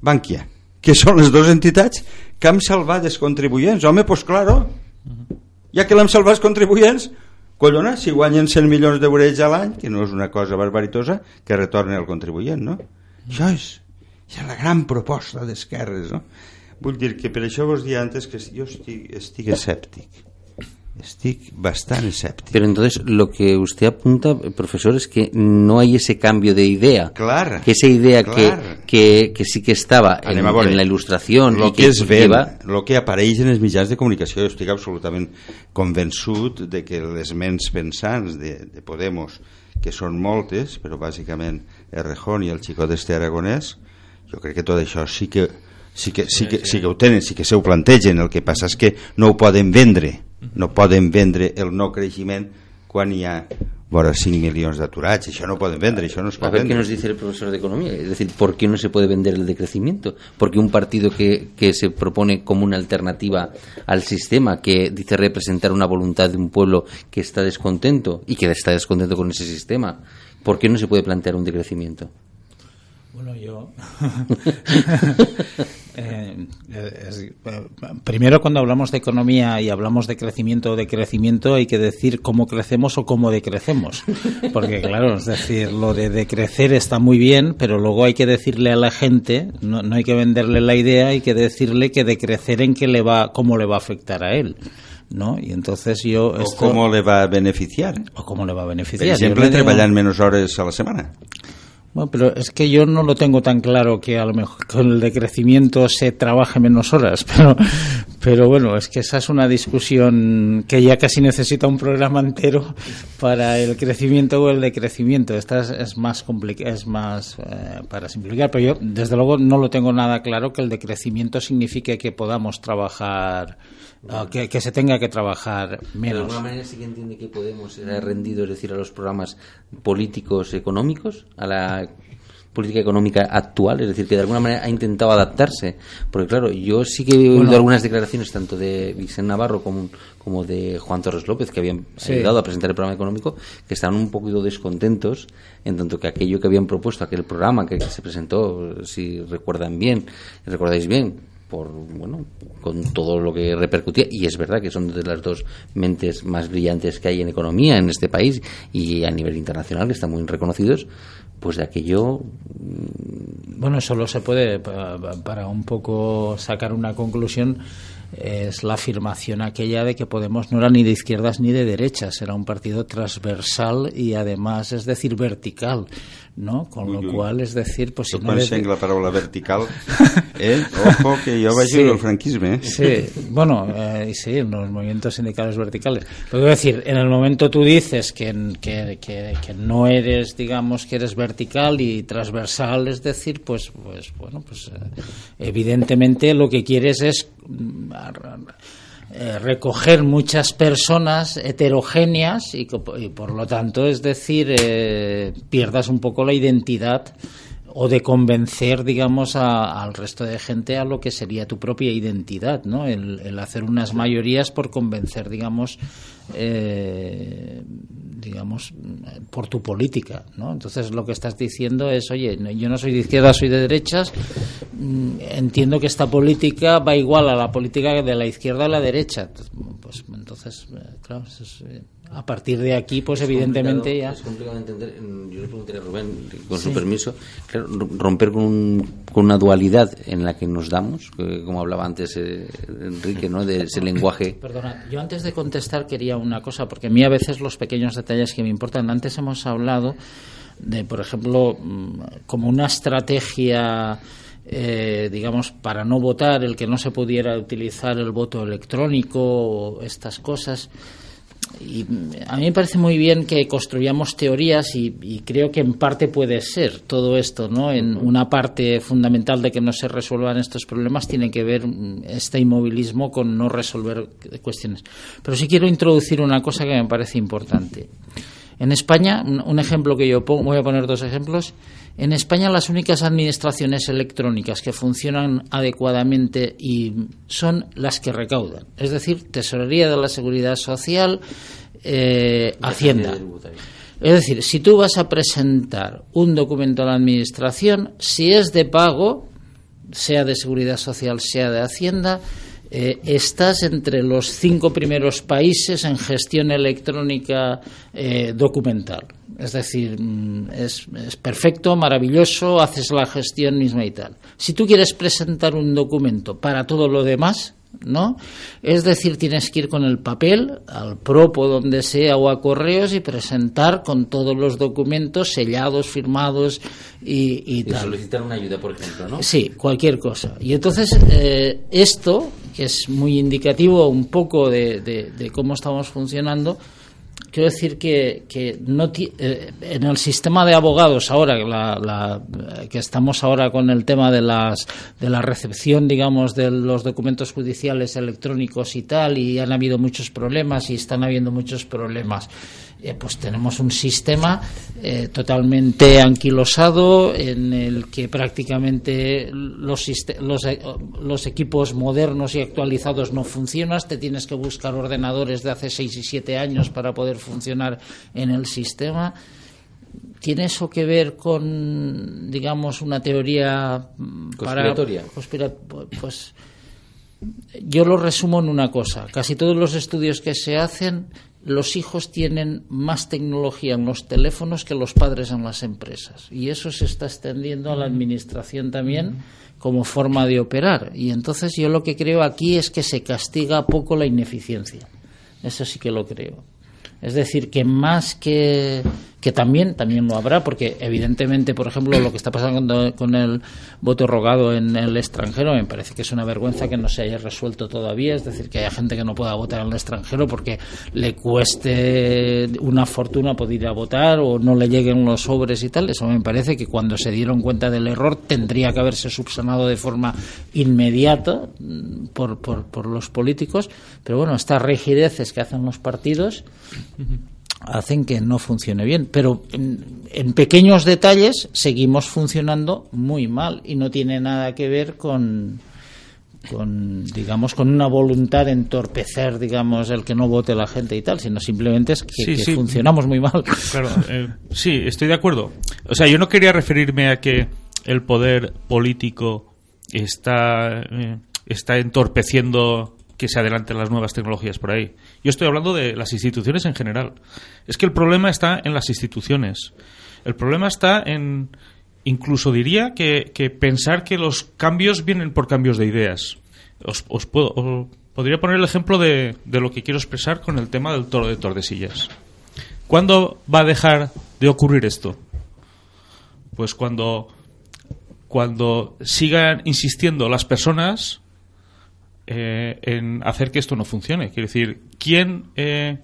Bankia, que són les dues entitats que han salvat els contribuents. Home, doncs claro, ja que l'hem salvat els contribuents, collona, si guanyen 100 milions d'euros a l'any, que no és una cosa barbaritosa, que retornen al contribuent, no? Això és, és la gran proposta d'esquerres, no? Vull dir que per això vos dia antes que jo estic, estic escèptic. Estic bastant escèptic. Pero entonces lo que usted apunta, profesor, es que no hay ese cambio de idea. Clar, Que esa idea que, clar. que, que sí que estaba en, en la ilustración Lo y que, es ven, lleva- lo que apareix en els mitjans de comunicació, jo estic absolutament convençut de que les ments pensants de, de Podemos, que són moltes, però bàsicament Errejón i el xicot este aragonès, jo crec que tot això sí que, sí que, sí que, sí que ho tenen, sí que se ho plantegen, el que passa és que no ho poden vendre, no poden vendre el no creixement quan hi ha vora 5 milions d'aturats, això no ho poden vendre, això no es A pot ver qué nos dice el profesor de economía. Es decir, ¿por qué no se puede vender el decrecimiento? Porque un partido que, que se propone como una alternativa al sistema, que dice representar una voluntad de un pueblo que está descontento y que está descontento con ese sistema, ¿por qué no se puede plantear un decrecimiento? Bueno, yo. [laughs] [laughs] Eh, es- eh, primero, cuando hablamos de economía y hablamos de crecimiento o de crecimiento, hay que decir cómo crecemos o cómo decrecemos. Porque, claro, es decir, lo de decrecer está muy bien, pero luego hay que decirle a la gente, no, no hay que venderle la idea, hay que decirle que decrecer en qué le va, cómo le va a afectar a él. ¿no? Y entonces yo. O esto- com le va a beneficiar. o cómo le va a Per beneficiar. Yo exemple, le tengo- treballant menys hores a la setmana. Bueno, pero es que yo no lo tengo tan claro que a lo mejor con el decrecimiento se trabaje menos horas, [laughs] pero, pero bueno, es que esa es una discusión que ya casi necesita un programa entero para el crecimiento o el decrecimiento. Esta es, es más es más eh, para simplificar, pero yo desde luego no lo tengo nada claro que el decrecimiento signifique que podamos trabajar, ah, que, que se tenga que trabajar De menos. alguna manera sí que entiende que Podemos era rendido, es decir, a los programas políticos económicos, a la política económica actual, es decir, que de alguna manera ha intentado adaptarse. Porque claro, yo sí que he oído Bueno. algunas declaraciones tanto de Vicente Navarro como, como de Juan Torres López, que habían Sí. ayudado a presentar el programa económico, que estaban un poquito descontentos, en tanto que aquello que habían propuesto, aquel programa que, que se presentó, si recuerdan bien, recordáis bien, por bueno con todo lo que repercutía y es verdad que son de las dos mentes más brillantes que hay en economía en este país y a nivel internacional que están muy reconocidos pues de aquello Bueno, solo se puede, pa- pa- para un poco sacar una conclusión, es la afirmación aquella de que Podemos no era ni de izquierdas ni de derechas, era un partido transversal y además, es decir, vertical, ¿no? Con Uy, lo uy. cual, es decir, pues si Jo no coneixenc la paraula vertical. [laughs] Eh? Ojo, que jo vaig Sí. viure el franquisme. Eh? Sí, bueno, eh, sí, en los movimientos sindicales verticales. Pero quiero decir, en el momento tú dices que, que, que, que no eres, digamos, que eres vertical y transversal, es decir, pues, pues bueno, pues eh, evidentemente lo que quieres es mm, eh, recoger muchas personas heterogéneas y, y por lo tanto, es decir, eh, pierdas un poco la identidad o de convencer, digamos, a- al resto de gente a lo que sería tu propia identidad, ¿no? El, el hacer unas mayorías por convencer, digamos, eh, digamos, por tu política, ¿no? Entonces lo que estás diciendo es, oye, yo no soy de izquierda, soy de derechas, mm, entiendo que esta política va igual a la política de la izquierda a la derecha. Pues entonces, eh, claro, eso es, eh, a partir de aquí, pues evidentemente ya... Es complicado entender, yo le preguntaría a Rubén, con su permiso, claro, romper con, un- con una dualidad en la que nos damos, como hablaba antes eh, Enrique, ¿no? de ese lenguaje [laughs] Perdona, yo antes de contestar quería una cosa, porque a mí a veces los pequeños detalles que me importan. Antes hemos hablado de, por ejemplo, mm, como una estrategia, eh, digamos, para no votar, el que no se pudiera utilizar el voto electrónico o estas cosas. Y mm, a mí me parece muy bien que construyamos teorías y, y creo que en parte puede ser todo esto, ¿no? En una parte fundamental de que no se resuelvan estos problemas tiene que ver mm, este inmovilismo con no resolver cuestiones. Pero sí quiero introducir una cosa que me parece importante. En España, un, ejemplo que yo pongo, voy a poner dos ejemplos. En España las únicas administraciones electrónicas que funcionan adecuadamente y son las que recaudan, es decir, Tesorería de la Seguridad Social, eh, Hacienda. Es decir, si tú vas a presentar un documento a la administración, si es de pago, sea de seguridad social, sea de Hacienda, eh, estás entre los cinco primeros países en gestión electrónica eh, documental. Es decir, mm, es, es perfecto, maravilloso, haces la gestión misma y tal. Si tú quieres presentar un documento para todo lo demás, ¿no? Es decir, tienes que ir con el papel al propo donde sea o a correos y presentar con todos los documentos sellados, firmados y, y y tal. solicitar una ayuda, por ejemplo, ¿no? Sí, cualquier cosa. Y entonces eh, esto, que es muy indicativo un poco de, de- de cómo estamos funcionando, quiero decir que, que no eh, en el sistema de abogados ahora, la- la- eh, que estamos ahora con el tema de, las, de la recepción, digamos, de los documentos judiciales electrónicos y tal, y han habido muchos problemas y están habiendo muchos problemas. Eh, pues tenemos un sistema eh, totalmente anquilosado en el que prácticamente los, eh, los equipos modernos y actualizados no funcionan, te tienes que buscar ordenadores de hace 6 y 7 años para poder funcionar en el sistema. ¿Tiene eso que ver con, digamos, una teoría mm, para- Conspiratoria. conspira- pues yo lo resumo en una cosa. Casi todos los estudios que se hacen, los hijos tienen más tecnología en los teléfonos que los padres en las empresas. Y eso se está extendiendo a la administración también como forma de operar. Y entonces yo lo que creo aquí es que se castiga poco la ineficiencia. Eso sí que lo creo. Es decir, que más que, que también, también lo habrá, porque evidentemente, por ejemplo, lo que está pasando con el voto rogado en el extranjero, me parece que es una vergüenza que no se haya resuelto todavía. Es decir, que haya gente que no pueda votar en el extranjero porque le cueste una fortuna poder ir a votar o no le lleguen los sobres y tal. Eso me parece que cuando se dieron cuenta del error tendría que haberse subsanado de forma inmediata mm, por, por, por los políticos. Pero bueno, estas rigideces que hacen los partidos hacen que no funcione bien. Pero en, en pequeños detalles seguimos funcionando muy mal y no tiene nada que ver con con digamos con una voluntad de entorpecer digamos el que no vote la gente y tal sino simplemente es que, Sí, que sí. funcionamos muy mal Claro, eh, sí, estoy de acuerdo. O sea, yo no quería referirme a que el poder político está, eh, está entorpeciendo que se adelanten las nuevas tecnologías por ahí. Yo estoy hablando de las instituciones en general. Es que el problema está en las instituciones. El problema está en, incluso diría que, pensar que los cambios vienen por cambios de ideas. Os, os puedo, podría poner el ejemplo de, de lo que quiero expresar con el tema del toro de Tordesillas. ¿Cuándo va a dejar de ocurrir esto? Pues cuando, cuando sigan insistiendo las personas eh, en hacer que esto no funcione. Quiero decir, ¿quién eh,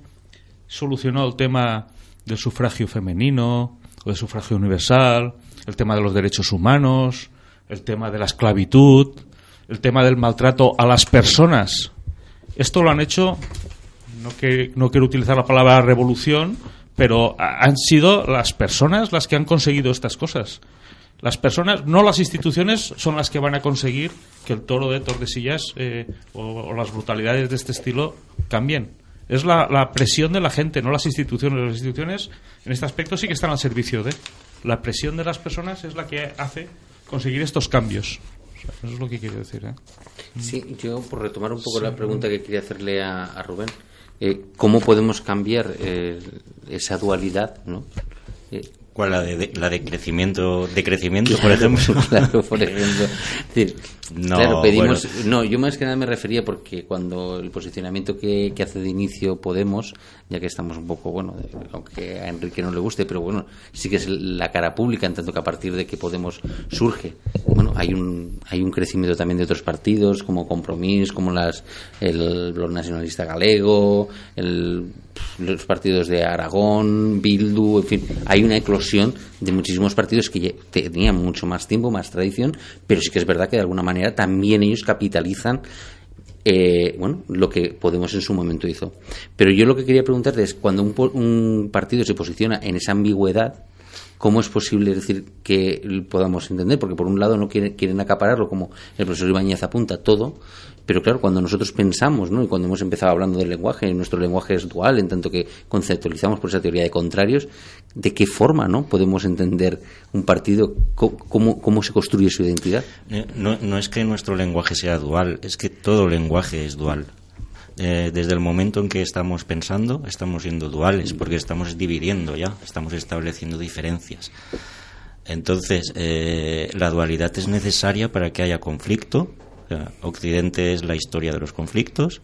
solucionó el tema del sufragio femenino o del sufragio universal, el tema de los derechos humanos, el tema de la esclavitud, el tema del maltrato a las personas? Esto lo han hecho no, que, no quiero utilizar la palabra revolución, pero ha- han sido las personas las que han conseguido estas cosas. Las personas, no las instituciones, son las que van a conseguir que el toro de Tordesillas eh, o, o las brutalidades de este estilo cambien. Es la, la presión de la gente, no las instituciones. Las instituciones, en este aspecto, sí que están al servicio de. La presión de las personas es la que hace conseguir estos cambios. O sea, eso es lo que quiero decir. ¿eh? Sí, yo por retomar un poco la pregunta que quería hacerle a, a Rubén. eh, ¿cómo podemos cambiar eh, esa dualidad, ¿no? ¿Cuál? La de, de- la de crecimiento, de crecimiento por ejemplo. claro, por ejemplo. [laughs] [laughs] Es decir, No, claro, pedimos. bueno. No, yo más que nada me refería porque cuando el posicionamiento que, que hace de inicio Podemos, ya que estamos un poco, bueno, de- aunque a Enrique no le guste, pero bueno, sí que es la cara pública, en tanto que a partir de que Podemos surge, bueno, hay un, hay un crecimiento también de otros partidos, como Compromís, como las, el Blog Nacionalista Galego, el, los partidos de Aragón, Bildu, en fin, hay una eclosión de muchísimos partidos que tenían mucho más tiempo, más tradición, pero sí que es verdad que de alguna manera también ellos capitalizan eh, bueno, lo que Podemos en su momento hizo. Pero yo lo que quería preguntarte es, cuando un, un partido se posiciona en esa ambigüedad, ¿cómo es posible decir que podamos entender? Porque por un lado no quieren, quieren acapararlo, como el profesor Ibáñez apunta, todo, pero claro, cuando nosotros pensamos, ¿no? y cuando hemos empezado hablando del lenguaje, nuestro lenguaje es dual, en tanto que conceptualizamos por esa teoría de contrarios, ¿de qué forma no podemos entender un partido? ¿Cómo, cómo, se construye su identidad? Eh, No, no es que nuestro lenguaje sea dual, es que todo lenguaje es dual. Eh, desde el momento en que estamos pensando, estamos siendo duales, porque estamos dividiendo ya, estamos estableciendo diferencias. Entonces, eh, la dualidad es necesaria para que haya conflicto. Occidente es la historia de los conflictos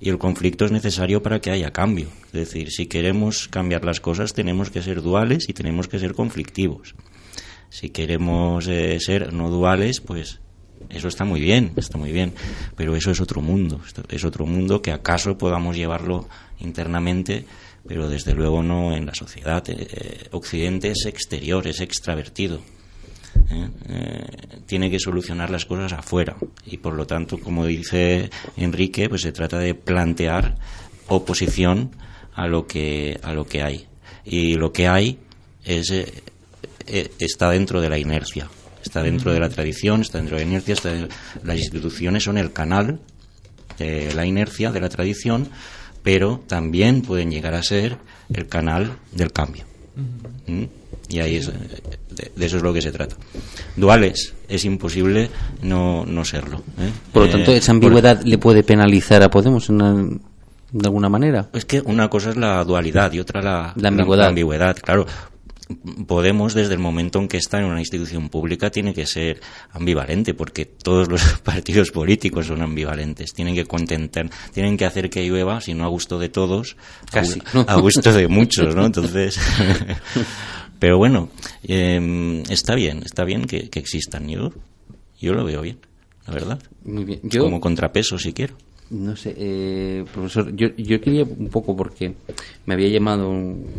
y el conflicto es necesario para que haya cambio. Es decir, si queremos cambiar las cosas, tenemos que ser duales y tenemos que ser conflictivos. Si queremos eh, ser no duales, pues eso está muy bien, está muy bien, pero eso es otro mundo, es otro mundo que acaso podamos llevarlo internamente, pero desde luego no en la sociedad. Eh, eh, Occidente es exterior, es extravertido. ¿Eh? Eh, tiene que solucionar las cosas afuera y por lo tanto, como dice Enrique, pues se trata de plantear oposición a lo que a lo que hay y lo que hay es eh, eh, está dentro de la inercia, está dentro de la tradición, está dentro de la inercia, está de- las instituciones son el canal de la inercia, de la tradición, pero también pueden llegar a ser el canal del cambio. ¿Mm? Y ahí es, eh, de, de eso es lo que se trata. Duales, es imposible no, no serlo. ¿eh? Por lo Eh, tanto, esa ambigüedad le puede penalizar a Podemos en una- de alguna manera. Es que una cosa es la dualidad y otra la, La ambigüedad. ambigüedad, claro. Podemos, desde el momento en que está en una institución pública, tiene que ser ambivalente, porque todos los [laughs] partidos políticos son ambivalentes. Tienen que contentar, tienen que hacer que llueva, si no a gusto de todos, a Casi, gu- a, gusto de muchos, ¿no? Entonces, [laughs] pero bueno, eh, está bien, está bien que, que existan. Yo, yo lo veo bien, la verdad. Muy bien. Yo- Como contrapeso, si quiero. No sé, eh, profesor, yo, yo quería un poco porque me había llamado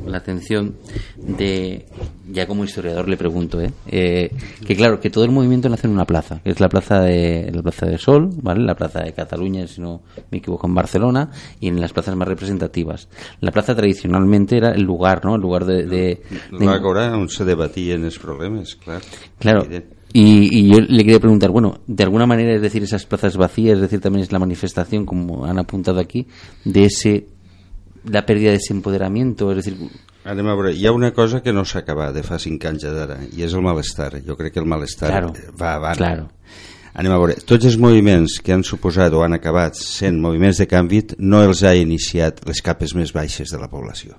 la atención de, ya como historiador le pregunto, ¿eh? Eh, que claro, que todo el movimiento nace en una plaza, que es la plaza de la plaza de Sol, ¿vale? La plaza de Cataluña, si no me equivoco, en Barcelona, y en las plazas más representativas. La plaza tradicionalmente era el lugar, ¿no? El lugar de... de- de- L'Àgora, on se debatien els problemes, clar. Claro. Evident. Y, y yo le quería preguntar, bueno, de alguna manera, es decir, esas plazas vacías, es decir, también es la manifestación, como han apuntado aquí, de ese, la pérdida de ese empoderamiento, es decir, Anem a veure, hi ha una cosa que no s'ha acabat de fa cinc anys d'ara, i és el malestar. Jo crec que el malestar Claro, va avant. claro. Anem a veure, tots els moviments que han suposat o han acabat sent moviments de canvi no els ha iniciat les capes més baixes de la població.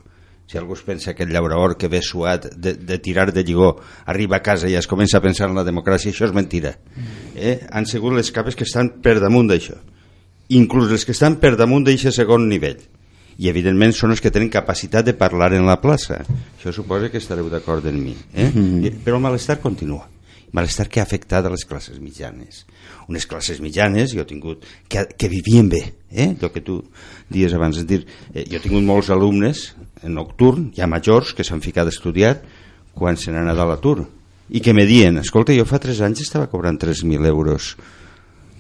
Si algú es pensa que el llaurador que ve suat de, de tirar de lligó arriba a casa i es comença a pensar en la democràcia, això és mentira. Eh? Han sigut les capes que estan per damunt d'això. Inclús els que estan per damunt d'aquest segon nivell. I evidentment són els que tenen capacitat de parlar en la plaça. Això suposa que estareu d'acord amb mi. Eh? I- Però el malestar continua. Malestar que ha afectat a les classes mitjanes. Unes classes mitjanes, jo he tingut, que, que vivien bé, eh? el que tu dies abans. És dir, eh, jo he tingut molts alumnes nocturn, ja majors, que s'han ficat a estudiar quan se n'han anat a l'atur. I que me dien, escolta, jo fa 3 anys estava cobrant 3.000 euros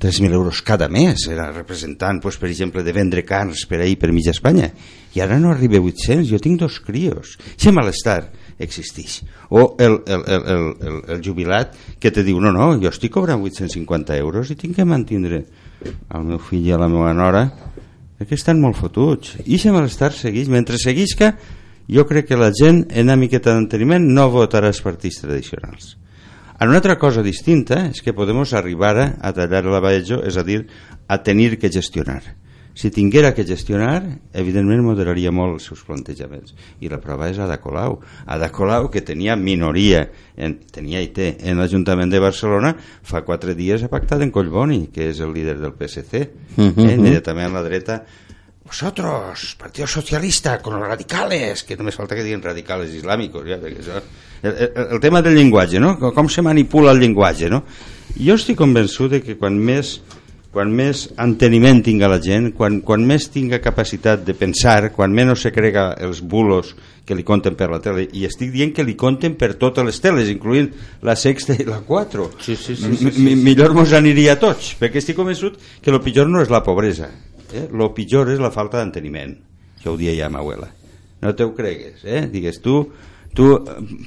3.000 euros cada mes, era representant, pues, per exemple, de vendre carns per ahir per mitja Espanya, i ara no arriba a 800, jo tinc dos crios. Aquest malestar existeix. O el, el, el, el, el, el jubilat que te diu, no, no, jo estic cobrant 850 euros i tinc que mantindre el meu fill i la meva nora, perquè estan molt fotuts. I aquest malestar segueix. Mentre seguisca, jo crec que la gent, en una miqueta d'enteniment, no votarà els partits tradicionals. En una altra cosa distinta és que podem arribar a, tallar la Baello, és a dir, a tenir que gestionar. Si tinguera que gestionar, evidentment moderaria molt els seus plantejaments. I la prova és Ada Colau. Ada Colau, que tenia minoria, en, tenia i té, en l'Ajuntament de Barcelona, fa quatre dies ha pactat en Collboni, que és el líder del PSC. Uh -huh. eh, immediatament a la dreta vosotros, Partido Socialista, con los radicales, que només falta que diguin radicales islámicos, ja, això, el, el, el tema del llenguatge, no? com se manipula el llenguatge. No? Jo estic convençut de que quan més, quan més enteniment tinga la gent, quan, quan més tinga capacitat de pensar, quan menys se crega els bulos que li conten per la tele, i estic dient que li conten per totes les teles, incloent la sexta i la 4. Sí, sí, sí, sí, sí. Millor mos aniria a tots, perquè estic convençut que el pitjor no és la pobresa, eh? lo pitjor és la falta d'enteniment això ho dia ja ma abuela no te ho cregues eh? digues tu tu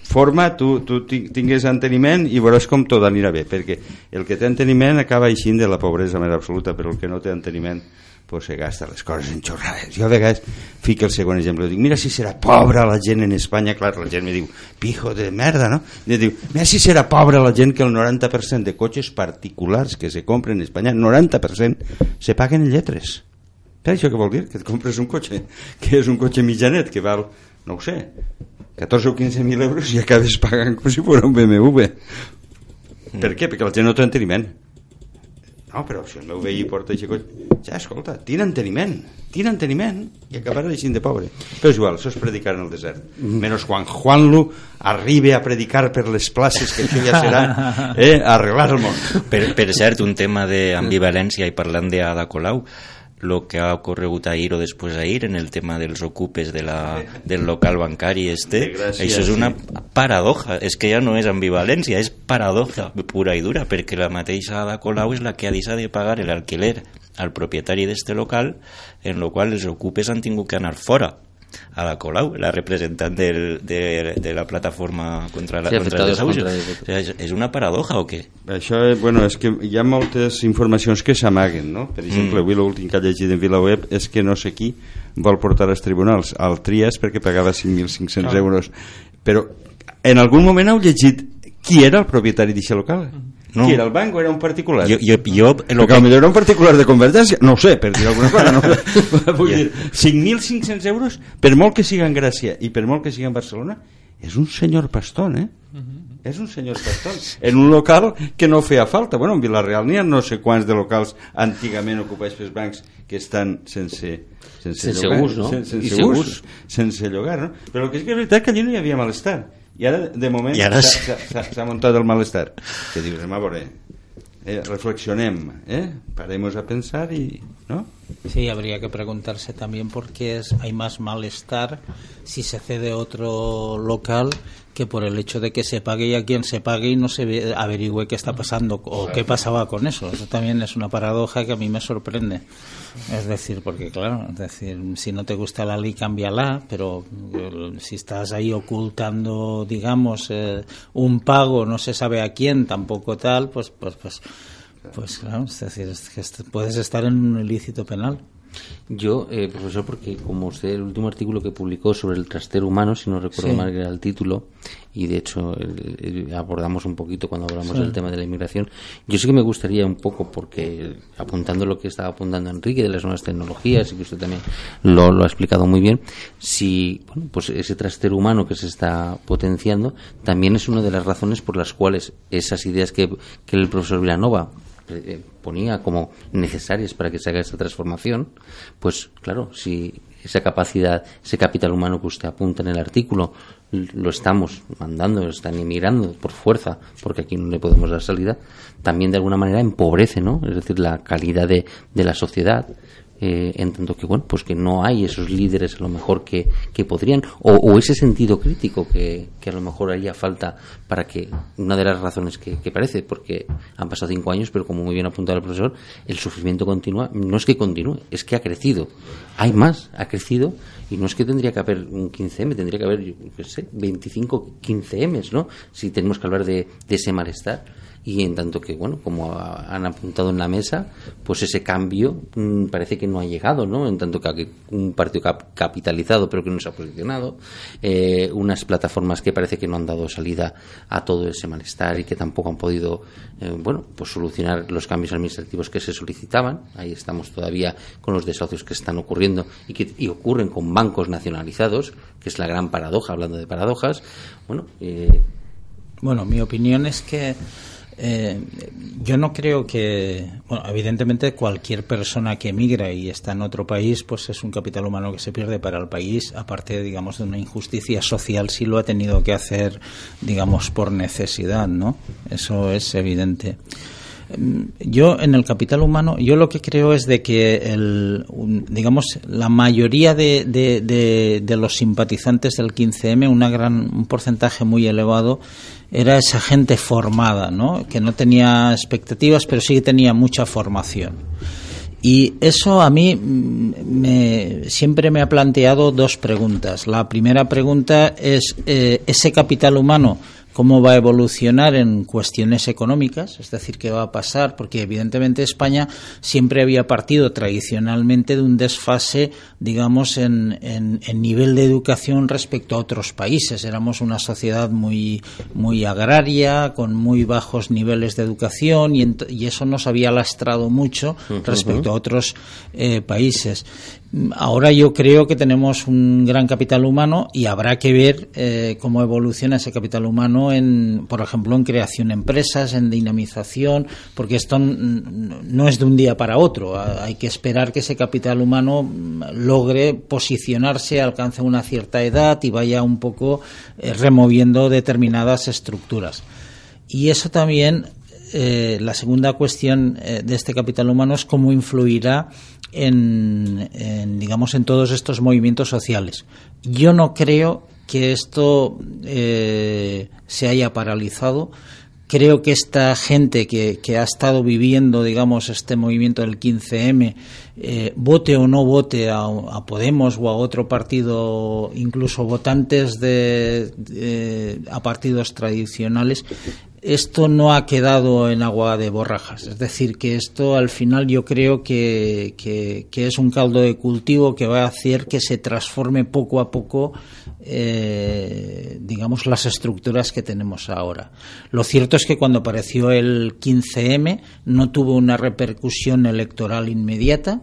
forma, tu, tu tingues enteniment i veuràs com tot anirà bé perquè el que té enteniment acaba eixint de la pobresa més absoluta però el que no té enteniment pues se gasta les coses en xorrades. Jo a vegades fico el segon exemple, dic, mira si serà pobra la gent en Espanya, clar, la gent me diu, pijo de merda, no? I diu, mira si serà pobra la gent que el 90% de cotxes particulars que se compren en Espanya, 90% se paguen en lletres. Saps això què vol dir? Que et compres un cotxe que és un cotxe mitjanet que val, no ho sé, 14 o 15.000 euros i acabes pagant com si fos un BMW. Mm. Per què? Perquè la gent no té enteniment. No, però si el meu veí porta aquest cotxe... Ja, escolta, tira enteniment, tira enteniment i acabarà així de pobre. Però és igual, això és predicar en el desert. Mm. Menys quan Juanlu arribi a predicar per les places, que això ja serà eh, arreglar el món. Per, per cert, un tema d'ambivalència i parlant d'Ada Colau, lo que ha ocorregut ahir o després ahir en el tema dels ocupes de la, del local bancari este, gràcia, això és una paradoja, és que ja no és ambivalència, és paradoja pura i dura, perquè la mateixa Ada Colau és la que ha deixat de pagar l'alquiler al propietari d'este local, en lo qual els ocupes han tingut que anar fora a la Colau, la representant del, de, de la plataforma contra, la, sí, contra el desahucio. O sea, és, és una paradoja o què? Això, bueno, és que hi ha moltes informacions que s'amaguen, no? Per exemple, mm. avui l'últim que ha llegit en VilaWeb és que no sé qui vol portar als tribunals al Trias perquè pagava 5.500 ah. euros. Però en algun moment heu llegit qui era el propietari d'aquest local? Mm no. Qui era el banc o era un particular? Jo, jo, jo, Perquè que... potser era un particular de Convergència, no ho sé, per dir alguna cosa. No? [laughs] Vull yeah. dir, 5.500 euros, per molt que siga en Gràcia i per molt que siga en Barcelona, és un senyor pastor, eh? Uh mhm. -huh. És un senyor pastor. En un local que no feia falta. Bueno, en Vilareal n'hi ha no sé quants de locals antigament ocupats pels bancs que estan sense, sense, sense llogar, ús, no? Sense, sense ús, sense llogar, no? Però el que és que és veritat que allí no hi havia malestar i ara, de moment, s'ha muntat el malestar. Que dius, a veure, eh, reflexionem, eh? paremos a pensar y... ¿no? Sí, habría que preguntarse también por qué es, hay más malestar si se cede otro local que por el hecho de que se pague y a quien se pague y no se averigüe qué está pasando o qué pasaba con eso. Eso también es una paradoja que a mí me sorprende. Es decir, porque claro, es decir, si no te gusta la ley, cámbiala, pero eh, si estás ahí ocultando, digamos, eh, un pago, no se sabe a quién, tampoco tal, pues, pues, pues, pues claro, es decir, es que puedes estar en un ilícito penal. Yo, eh, profesor, porque como usted, el último artículo que publicó sobre el trastero humano, si no recuerdo mal, era el título, y de hecho abordamos un poquito cuando hablamos del tema de la inmigración, yo sí que me gustaría un poco, porque apuntando lo que estaba apuntando Enrique de las nuevas tecnologías, y que usted también lo, ha explicado muy bien, si bueno, pues ese trastero humano que se está potenciando también es una de las razones por las cuales esas ideas que, que el profesor Villanova eh, ponía como necesarias para que se haga esta transformación, pues claro, si esa capacidad, ese capital humano que usted apunta en el artículo, lo estamos mandando, lo están emigrando por fuerza, porque aquí no le podemos dar salida, también de alguna manera empobrece, ¿no? Es decir, la calidad de, de la sociedad, eh, en tanto que bueno pues que no hay esos líderes a lo mejor que, que podrían o, ese sentido crítico que, que, a lo mejor haría falta para que una de las razones que, parece porque han pasado cinco años pero como muy bien apuntado el profesor el sufrimiento continúa no es que continúe es que ha crecido. Hay más ha crecido y no es que tendría que haber un 15M tendría que haber yo qué sé 25 15Ms no si tenemos que hablar de, de ese malestar y en tanto que, bueno, como han apuntado en la mesa, pues ese cambio mm, parece que no ha llegado, ¿no? En tanto que un partido capitalizado pero que no se ha posicionado, eh, unas plataformas que parece que no han dado salida a todo ese malestar y que tampoco han podido, eh, bueno, pues solucionar los cambios administrativos que se solicitaban. Ahí estamos todavía con los desahucios que están ocurriendo y que y ocurren con bancos nacionalizados, que es la gran paradoja, hablando de paradojas. Bueno, eh, bueno mi opinión es que eh, yo no creo que, bueno, evidentemente cualquier persona que emigra y está en otro país, pues es un capital humano que se pierde para el país, aparte, digamos, de una injusticia social, si lo ha tenido que hacer, digamos, por necesidad, ¿no? Eso es evidente. Mm, yo en el capital humano, yo lo que creo es de que, el, digamos, la mayoría de, de, los simpatizantes del 15M, una gran, un porcentaje muy elevado, era esa gente formada, ¿no? que no tenía expectativas, pero sí que tenía mucha formación. Y eso a mí mm, me, siempre me ha planteado dos preguntas. La primera pregunta es, eh, ¿ese capital humano cómo va a evolucionar en cuestiones económicas, es decir, qué va a pasar, porque evidentemente España siempre había partido tradicionalmente de un desfase, digamos, en, nivel de educación respecto a otros países. Éramos una sociedad muy, muy agraria, con muy bajos niveles de educación y, eso nos había lastrado mucho respecto a otros eh, países. Ahora yo creo que tenemos un gran capital humano y habrá que ver eh, cómo evoluciona ese capital humano en, por ejemplo, en creación de empresas, en dinamización, porque esto no es de un día para otro. Hay que esperar que ese capital humano mm, logre posicionarse, alcance una cierta edad y vaya un poco eh, removiendo determinadas estructuras. Y eso también eh, la segunda cuestión de este capital humano es cómo influirá en, digamos, en todos estos movimientos sociales. Yo no creo que esto eh, se haya paralizado. Creo que esta gente que, ha estado viviendo, digamos, este movimiento del 15M, eh, vote o no vote a, Podemos o a otro partido, incluso votantes de, a partidos tradicionales, esto no ha quedado en agua de borrajas. Es decir, que esto al final yo creo que, que, es un caldo de cultivo que va a hacer que se transforme poco a poco, eh, digamos, las estructuras que tenemos ahora. Lo cierto es que cuando apareció el 15M no tuvo una repercusión electoral inmediata.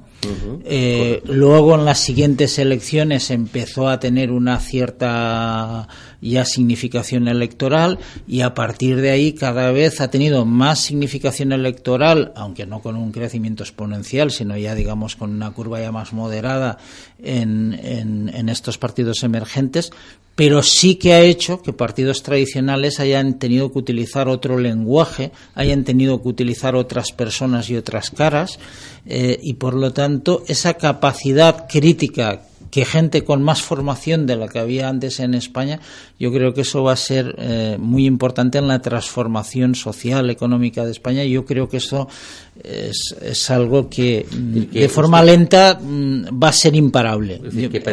Eh, luego en las siguientes elecciones empezó a tener una cierta ya significación electoral y a partir de ahí cada vez ha tenido más significación electoral, aunque no con un crecimiento exponencial, sino ya digamos con una curva ya más moderada en, en, estos partidos emergentes, pero sí que ha hecho que partidos tradicionales hayan tenido que utilizar otro lenguaje, hayan tenido que utilizar otras personas y otras caras, eh, y por lo tanto esa capacidad crítica que gente con más formación de la que había antes en España, yo creo que eso va a ser eh, muy importante en la transformación social, económica de España. Yo creo que eso es, es algo que, de forma lenta mm, va a ser imparable.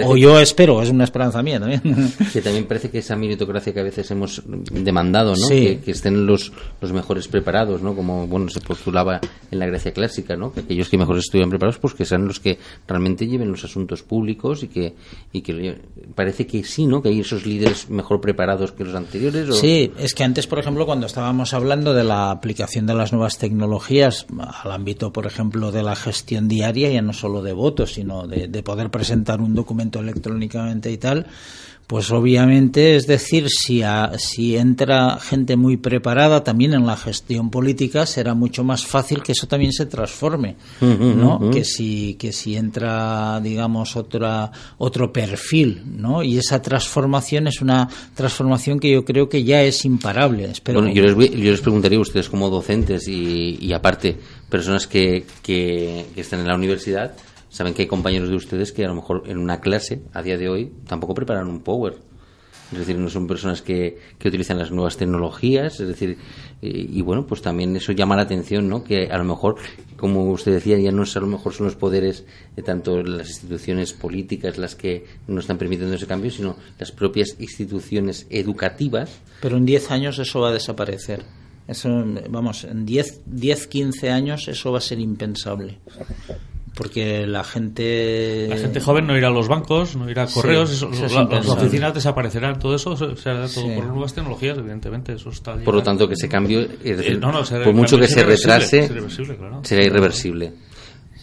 o yo espero, es una esperanza mía también. [laughs] Que también parece que esa meritocracia que a veces hemos demandado, ¿no? Que, estén los, los mejores preparados, ¿no? Como bueno se postulaba en la Grecia clásica, ¿no? Que aquellos que mejor estudian preparados, pues que sean los que realmente lleven los asuntos públicos y que, y que parece que sí, ¿no? Que hay esos líderes mejor preparados que los anteriores. Sí, es que antes, por ejemplo, cuando estábamos hablando de la aplicación de las nuevas tecnologías, al ámbito, por ejemplo, de la gestión diaria, ya no solo de votos, sino de, de poder presentar un documento electrónicamente y tal, pues obviamente, es decir, si, si entra gente muy preparada también en la gestión política, será mucho más fácil que eso también se transforme, ¿no? Que si que si entra, digamos, otra otro perfil, ¿no? Y esa transformación es una transformación que yo creo que ya es imparable. Bueno, yo les, yo les preguntaría a ustedes como docentes y, y aparte personas que, que, que están en la universidad Saben que hay compañeros de ustedes que a lo mejor en una clase, a día de hoy, tampoco preparan un Power. Es decir, no son personas que, que utilizan las nuevas tecnologías, es decir, y, bueno, pues también eso llama la atención, ¿no? Que a lo mejor, como usted decía, ya no es a lo mejor son los poderes, de tanto las instituciones políticas las que no están permitiendo ese cambio, sino las propias instituciones educativas. Pero en 10 años eso va a desaparecer. Eso, vamos, en 10, 10, 15 años eso va a ser impensable. Porque la gente la gente joven no irá a los bancos no irá a correos eso, las oficinas desaparecerán todo eso será todo por nuevas tecnologías evidentemente eso está por lo tanto que ese cambio es decir, eh, por mucho que se retrase será irreversible.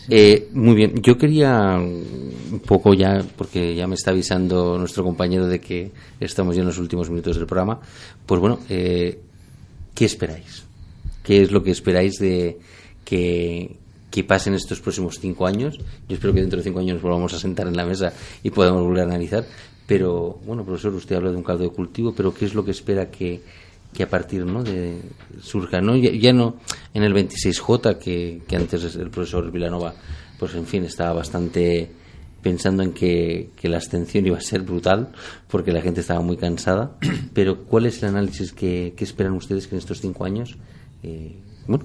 Eh, muy bien, yo quería un poco ya, porque ya me está avisando nuestro compañero de que estamos ya en los últimos minutos del programa, pues bueno, eh, ¿qué esperáis? ¿Qué es lo que esperáis de que, que pasen estos próximos cinco años? Yo espero que dentro de cinco años volvamos a sentar en la mesa y podamos volver a analizar. Pero, bueno, profesor, usted habla de un caldo de cultivo, pero ¿qué es lo que espera que, que a partir ¿no? de surja no ya, no en el 26J que, que, antes el profesor Vilanova pues en fin estaba bastante pensando en que, que, la abstención iba a ser brutal porque la gente estaba muy cansada [clears throat] pero ¿cuál es el análisis que, que esperan ustedes que en estos cinco años eh, bueno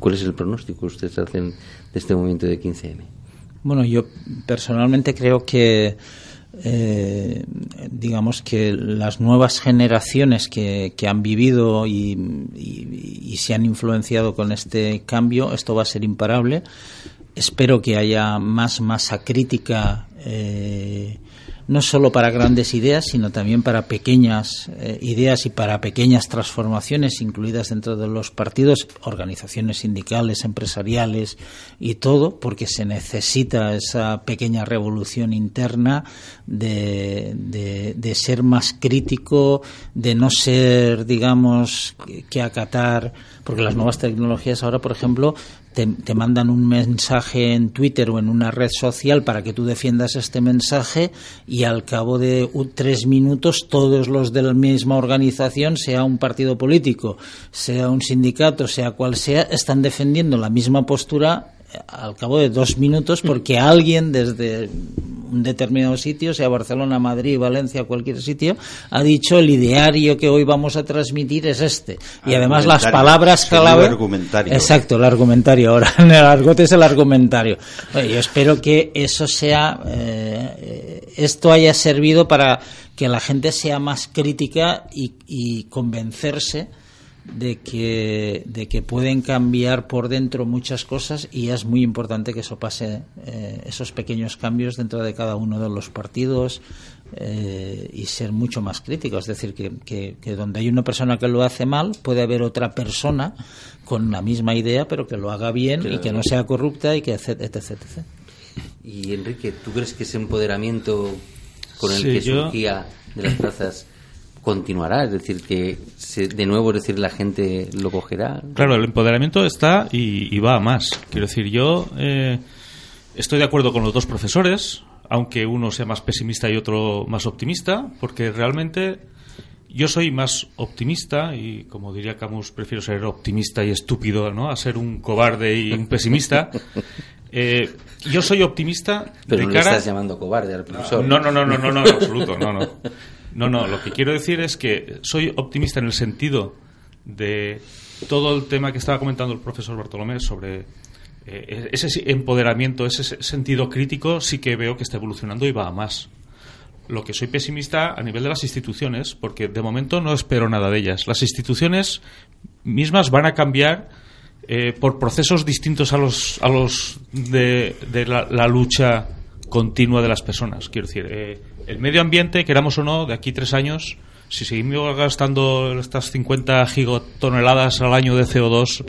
¿cuál es el pronóstico que ustedes hacen de este momento de 15M? Bueno, yo personalmente creo que eh, digamos que las nuevas generaciones que, han vivido y, se han influenciado con este cambio, esto va a ser imparable. Espero que haya más masa crítica eh, no solo para grandes ideas, sino también para pequeñas eh, ideas y para pequeñas transformaciones incluidas dentro de los partidos, organizaciones sindicales, empresariales y todo, porque se necesita esa pequeña revolución interna de, de ser más crítico, de no ser, digamos, que acatar, porque las nuevas tecnologías ahora, por ejemplo, te, mandan un mensaje en Twitter o en una red social para que tú defiendas este mensaje y al cabo de tres minutos todos los de la misma organización, sea un partido político, sea un sindicato, sea cual sea, están defendiendo la misma postura al cabo de dos minutos porque alguien desde un determinado sitio, sea Barcelona, Madrid, Valencia, cualquier sitio, ha dicho el ideario que hoy vamos a transmitir es este. Y además las palabras clave. Exacto, el argumentario. Ahora en [laughs] el argot es el argumentario. yo espero que eso sea, eh, esto haya servido para que la gente sea más crítica y, y convencerse de que, de que pueden cambiar por dentro muchas cosas y es muy importante que eso pase, eh, esos pequeños cambios dentro de cada uno de los partidos eh, y ser mucho más críticos. Es decir, que, que, donde hay una persona que lo hace mal, puede haber otra persona con la misma idea, pero que lo haga bien y que no sea corrupta y que etc, etc, Y Enrique, ¿tú crees que ese empoderamiento con el que surgía de las plazas continuará, es decir, que de nuevo, es decir, la gente lo cogerá. Claro, el empoderamiento está y, va a más. Quiero decir, yo eh, estoy de acuerdo con los dos profesores, aunque uno sea más pesimista y otro más optimista, porque realmente yo soy más optimista y, como diría Camus, prefiero ser optimista y estúpido, ¿no? A ser un cobarde y un pesimista. [laughs] Eh, yo soy optimista. Pero no le estás llamando cobarde al profesor. No, no, no, no, no, no, en absoluto, no, no. No, no, lo que quiero decir es que soy optimista en el sentido de todo el tema que estaba comentando el profesor Bartolomé sobre eh, ese empoderamiento, ese sentido crítico, sí que veo que está evolucionando y va a más. Lo que soy pesimista a nivel de las instituciones, porque de momento no espero nada de ellas. Las instituciones mismas van a cambiar eh, por procesos distintos a los, a los de, la, lucha continua de las personas. Quiero decir, eh, el medio ambiente, queramos o no, de aquí tres años, si seguimos gastando estas 50 gigatoneladas al año de CO2,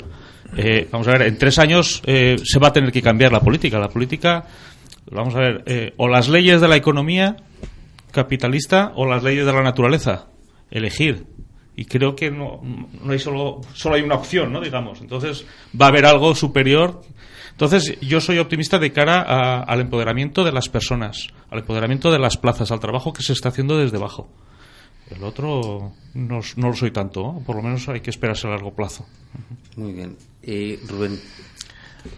eh, vamos a ver, en tres años eh, se va a tener que cambiar la política. La política, vamos a ver, eh, o las leyes de la economía capitalista o las leyes de la naturaleza. Elegir. Y creo que no, no hay solo, solo hay una opción, ¿no? Digamos. Entonces va a haber algo superior entonces, yo soy optimista de cara al empoderamiento de las personas, al empoderamiento de las plazas, al trabajo que se está haciendo desde abajo. El otro no, lo soy tanto, por lo menos hay que esperarse a largo plazo. Muy bien. Rubén,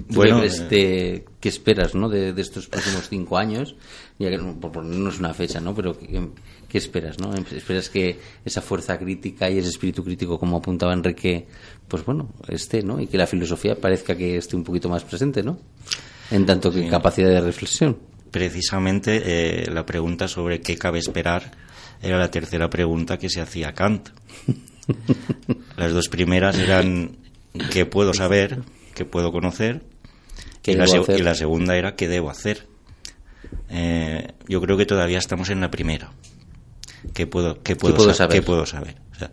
bueno, este, ¿qué esperas ¿no? de, estos próximos cinco años? Ya que, por ponernos una fecha, ¿no? Pero ¿qué, esperas? ¿no? ¿Esperas que esa fuerza crítica y ese espíritu crítico, como apuntaba Enrique, pues bueno, esté, ¿no? Y que la filosofía parezca que esté un poquito más presente, ¿no? En tanto que capacidad de reflexión. Precisamente eh, la pregunta sobre qué cabe esperar era la tercera pregunta que se hacía Kant. [laughs] Las dos primeras eran qué puedo saber, qué puedo conocer, ¿Qué y, la, debo se- hacer? y la segunda era qué debo hacer. Eh, yo creo que todavía estamos en la primera. ¿Qué puedo, qué puedo, puedo sa- saber? qué puedo saber? O sea,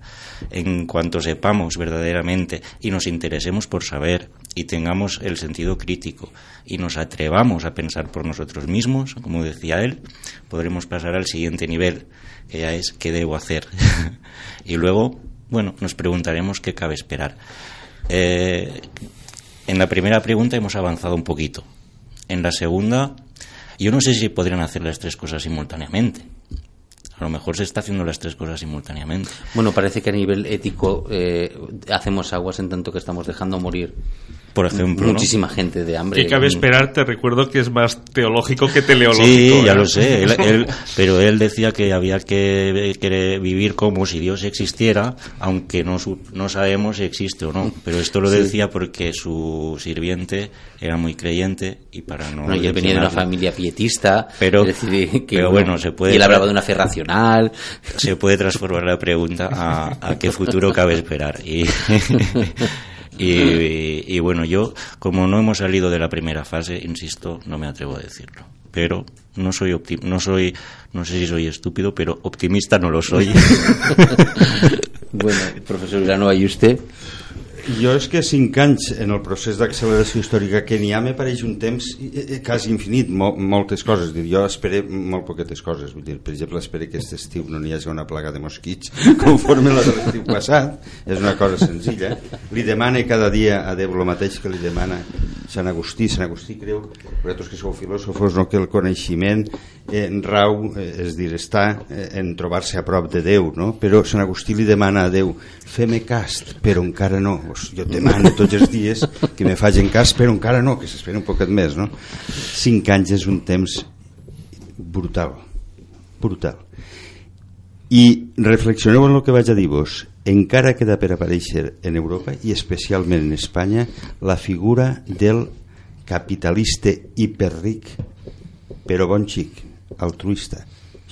en cuanto sepamos verdaderamente y nos interesemos por saber y tengamos el sentido crítico y nos atrevamos a pensar por nosotros mismos, como decía él, podremos pasar al siguiente nivel, que ya es qué debo hacer. [laughs] y luego, bueno, nos preguntaremos qué cabe esperar. Eh, en la primera pregunta hemos avanzado un poquito. En la segunda, yo no sé si podrían hacer las tres cosas simultáneamente. A lo mejor se está haciendo las tres cosas simultáneamente. Bueno, parece que a nivel ético eh, hacemos aguas en tanto que estamos dejando morir Por ejemplo, ¿no? muchísima gente de hambre. ¿Qué cabe esperar? Te recuerdo que es más teológico que teleológico. Sí, ya lo sé. Él- [laughs] él- pero él decía que había que, que vivir como si Dios existiera, aunque no, no sabemos si existe o no. Pero esto lo Sí. decía porque su sirviente era muy creyente y para no. Bueno, y él venía de una familia pietista, Pero- es decir, que pero bueno, se puede- Y él hablaba de una fe racional. se puede transformar la pregunta a, a qué futuro cabe esperar. Y, [laughs] y, y bueno, yo, como no hemos salido de la primera fase, insisto, no me atrevo a decirlo. Pero no soy opti- no soy, no sé si soy estúpido, pero optimista no lo soy. [laughs] Bueno, professor Vilanova, i vostè? Jo és que cinc anys en el procés d'acceleració històrica que n'hi ha me pareix un temps quasi infinit, mo moltes coses. Dir, jo esperé molt poquetes coses. Vull dir, per exemple, espero que aquest estiu no n'hi hagi una plaga de mosquits [laughs] conforme la de l'estiu passat. És una cosa senzilla. Li demana cada dia a Déu el mateix que li demana Sant Agustí. Sant Agustí creu, vosaltres que sou filòsofos, no, que el coneixement eh, rau, eh, és dir, està eh, en trobar-se a prop de Déu, no? però Sant Agustí li demana a Déu fem-me cast, però encara no pues jo demano tots els dies que me facin cas, però encara no, que s'espera un poquet més no? cinc anys és un temps brutal brutal i reflexioneu en el que vaig a dir-vos encara queda per aparèixer en Europa i especialment en Espanya la figura del capitalista hiperric però bon xic, altruista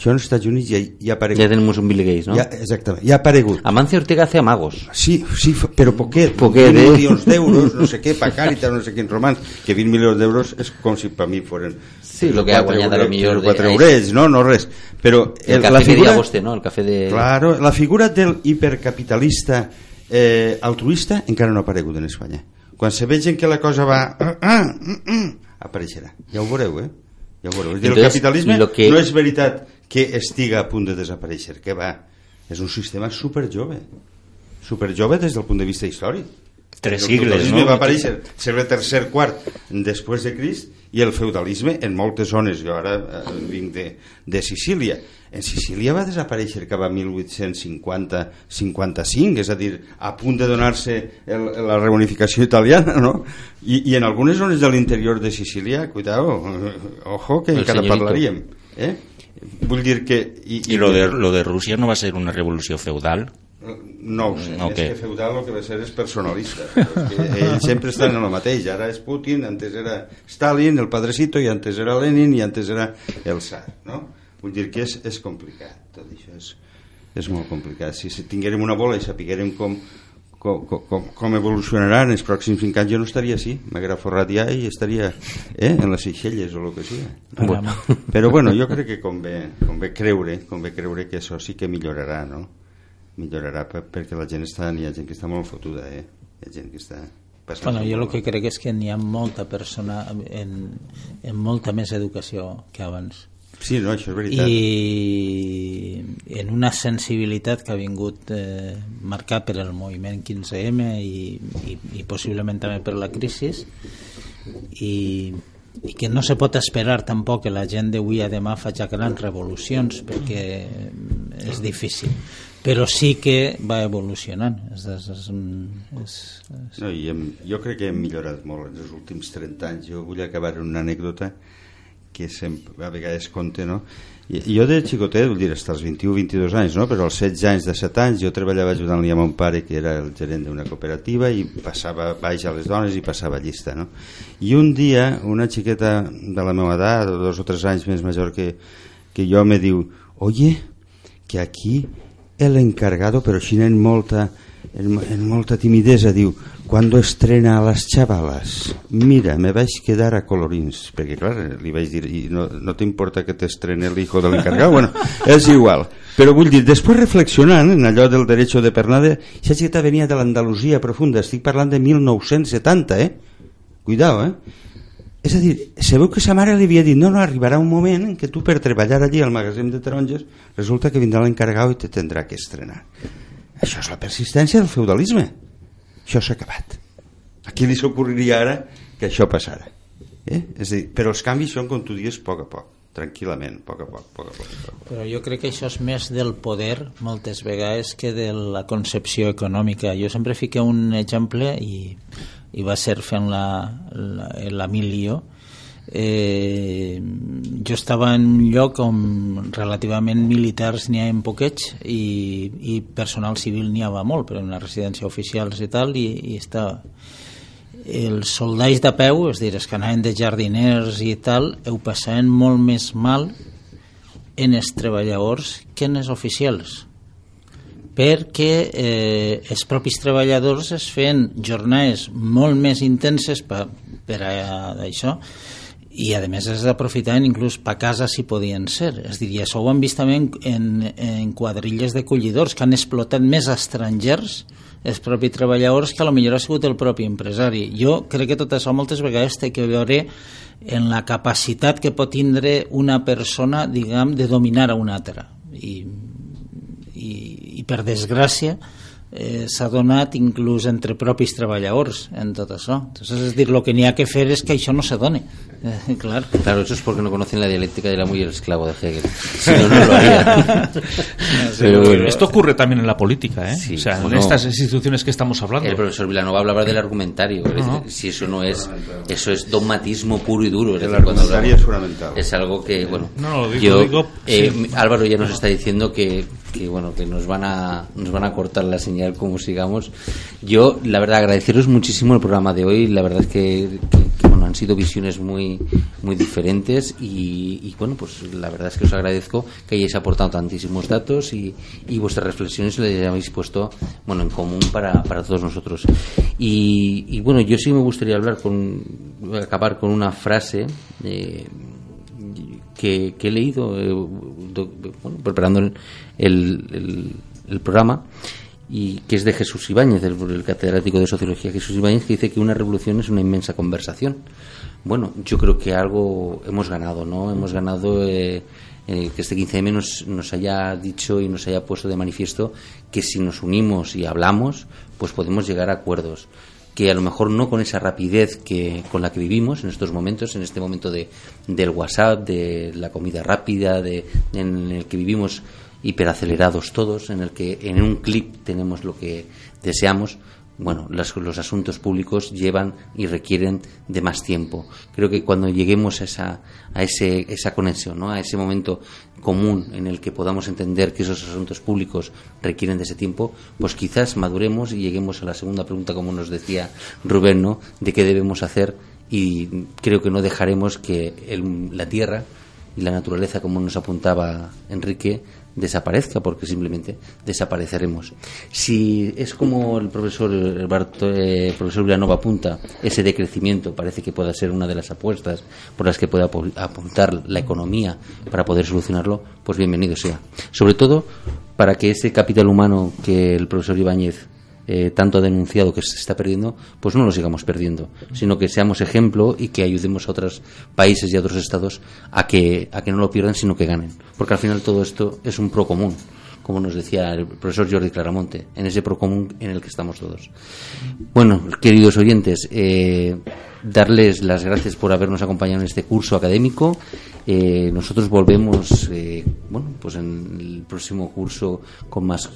això als Estats Units ja, ja ha aparegut Ja tenemos un Bill Gates, ¿no? ja, exactament, ja ha aparegut Amancio Ortega hace amagos. Sí, sí, però poquet, Poquet, 20 eh? milions d'euros, no sé què, pa Càritas, no sé quins romans, que 20 milions d'euros és com si per mi foren Sí, lo que ha guanyat a lo millor de- 4 eurets, no, no res. Però El, el, café la figura, ¿no? El café de... claro, la figura del hipercapitalista eh, altruista encara no ha aparegut en Espanya. Quan se vegen que la cosa va... Ah, ah, mm, mm, apareixerà. Ja ho veureu, eh? Ja ho veureu. Dir, el Entonces, capitalisme que- no és veritat que estiga a punt de desaparèixer, que va. És un sistema superjove. Superjove des del punt de vista històric. Tres sigles, no? va aparèixer segle tercer, quart després de Crist i el feudalisme en moltes zones jo ara eh, vinc de, de Sicília en Sicília va desaparèixer cap a 1850-55 és a dir, a punt de donar-se la reunificació italiana no? I, i en algunes zones de l'interior de Sicília cuidado, ojo que El encara señorito. parlaríem eh? Vull dir que i, ¿Y lo de, lo de Rusia no va a ser una revolución feudal? no ho sé, No, és que feudal el que va ser és personalista perquè ells sempre estan en el mateix ara és Putin, antes era Stalin el padrecito, i antes era Lenin i antes era el Tsar no? vull dir que és, és complicat tot això és, és molt complicat si, si tinguérem una bola i sapiguérem com, com, com, com evolucionarà en els pròxims 5 anys jo no estaria així m'haguera forrat ja i estaria eh, en les Seychelles o el que sigui Bueno. però bueno, jo crec que convé, convé creure convé creure que això sí que millorarà no? millorarà per, perquè la gent està n'hi ha gent que està molt fotuda eh? hi ha gent que està Bueno, jo el que crec és que n'hi ha molta persona en, en molta més educació que abans sí, no, això és veritat. I en una sensibilitat que ha vingut eh, marcat per el moviment 15M i, i, i possiblement també per la crisi i, i que no se pot esperar tampoc que la gent d'avui a demà faci grans revolucions perquè és difícil. Però sí que va evolucionant. És, és, és, és, és, no, i hem, jo crec que hem millorat molt en els últims 30 anys. Jo vull acabar amb una anècdota que sempre, a vegades conte no? I, jo de xicotet, vull dir, als 21-22 anys no? però als 16 anys de 7 anys jo treballava ajudant-li a mon pare que era el gerent d'una cooperativa i passava baix a les dones i passava llista no? i un dia una xiqueta de la meva edat o dos o tres anys més major que, que jo me diu oye, que aquí el encargado, pero sin en molta en, en molta timidesa, diu «Cuando estrena a les xavales?» Mira, me vaig quedar a colorins. Perquè, clar, li vaig dir «I no, no t'importa que t'estrene el hijo del encargado?» Bueno, és igual. Però vull dir, després reflexionant en allò del derecho de pernada, xiqueta venia de l'Andalusia profunda, estic parlant de 1970, eh? Cuidao, eh? És a dir, sabeu que sa mare li havia dit no, no, arribarà un moment en què tu per treballar allí al magatzem de taronges resulta que vindrà l'encarregat i te tindrà que estrenar. Això és la persistència del feudalisme. Això s'ha acabat. A qui li s'ocorriria ara que això passara? Eh? És dir, però els canvis són, com tu dius, a poc a poc tranquil·lament, a poc a poc, a poc, a poc, a poc. Però jo crec que això és més del poder moltes vegades que de la concepció econòmica. Jo sempre fiqué un exemple i, i va ser fent l'Emilio eh, jo estava en un lloc on relativament militars n'hi ha en poquets i, i personal civil n'hi havia molt, però en una residència oficials i tal, i, i estava els soldats de peu, és a dir, els que anaven de jardiners i tal, ho passaven molt més mal en els treballadors que en els oficials perquè eh, els propis treballadors es feien jornades molt més intenses per, per a això i a més es aprofitaven inclús per casa si podien ser és dir, això ho hem vist també en, en, en quadrilles de collidors que han explotat més estrangers els propis treballadors que a lo millor ha sigut el propi empresari jo crec que tot això moltes vegades té que veure en la capacitat que pot tindre una persona diguem, de dominar a una altra i, i, i per desgràcia eh, s'ha donat inclús entre propis treballadors en tot això. Entonces, es dir, lo que n'hi ha que fer és que això no se done. [laughs] Claro. Claro, eso es porque no conocen la dialéctica de la mujer esclavo de Hegel. Si no, no lo harían. [laughs] [laughs] Pero bueno, esto ocurre también en la política, ¿eh? Sí, o sea, en estas instituciones que estamos hablando. El profesor Vilanova hablaba del argumentario. Si eso no es, eso es dogmatismo puro y duro. Es El decir, argumentario es fundamental. Es algo que, bueno, No, lo digo- yo, digo, eh, sí. Álvaro ya nos está diciendo que, que, bueno, que nos van a, nos van a cortar la señal como sigamos. Yo, la verdad, agradeceros muchísimo el programa de hoy. La verdad es que, han sido visiones muy, muy diferentes y, y, bueno, pues la verdad es que os agradezco que hayáis aportado tantísimos datos y, y vuestras reflexiones las hayáis puesto, bueno, en común para, para todos nosotros. Y, y, bueno, yo sí me gustaría hablar con, acabar con una frase eh, que, he leído eh, bueno, preparando el- el programa y que es de Jesús Ibáñez, el, catedrático de Sociología Jesús Ibáñez, que dice que una revolución es una inmensa conversación. Bueno, yo creo que algo hemos ganado, ¿no? Hemos ganado eh, eh, que este 15M nos, nos haya dicho y nos haya puesto de manifiesto que si nos unimos y hablamos, pues podemos llegar a acuerdos que a lo mejor no con esa rapidez que con la que vivimos en estos momentos, en este momento de, del WhatsApp, de la comida rápida, de, en el que vivimos hiperacelerados todos, en el que en un clic tenemos lo que deseamos, bueno, las- los asuntos públicos llevan y requieren de más tiempo. Creo que cuando lleguemos a esa, a ese, esa conexión, ¿no? a ese momento común en el que podamos entender que esos asuntos públicos requieren de ese tiempo, pues quizás maduremos y lleguemos a la segunda pregunta, como nos decía Rubén, ¿no? de qué debemos hacer y creo que no dejaremos que el- la tierra y la naturaleza, como nos apuntaba Enrique, desaparezca porque simplemente desapareceremos. Si es como el profesor eh, profesor Villanova apunta, ese decrecimiento parece que pueda ser una de las apuestas por las que pueda apu- apuntar la economía para poder solucionarlo, pues bienvenido sea. Sobre todo para que ese capital humano que el profesor Ibáñez eh, tanto ha denunciado que se está perdiendo, pues no lo sigamos perdiendo, sino que seamos ejemplo y que ayudemos a otros países y a otros estados a que, a que no lo pierdan, sino que ganen. Porque al final todo esto es un pro común, como nos decía el profesor Jordi Claramonte, en ese pro común en el que estamos todos. Bueno, queridos oyentes, eh, darles las gracias por habernos acompañado en este curso académico. Eh, nosotros volvemos, eh, bueno, pues en el próximo curso con más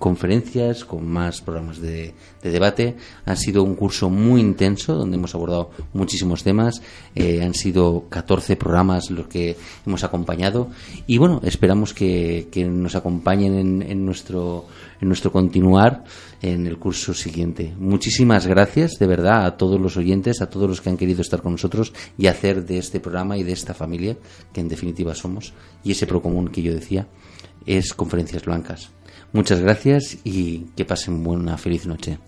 conferencias, con más programas de, de debate. Ha sido un curso muy intenso donde hemos abordado muchísimos temas. Eh, han sido 14 programas los que hemos acompañado y bueno, esperamos que, nos acompañen en, en nuestro, en nuestro continuar en el curso siguiente. Muchísimas gracias de verdad a todos los oyentes, a todos los que han querido estar con nosotros y hacer de este programa y de esta familia, que en definitiva somos, y ese procomún que yo decía, es Conferencias Blancas. Muchas gracias y que pasen buena feliz noche.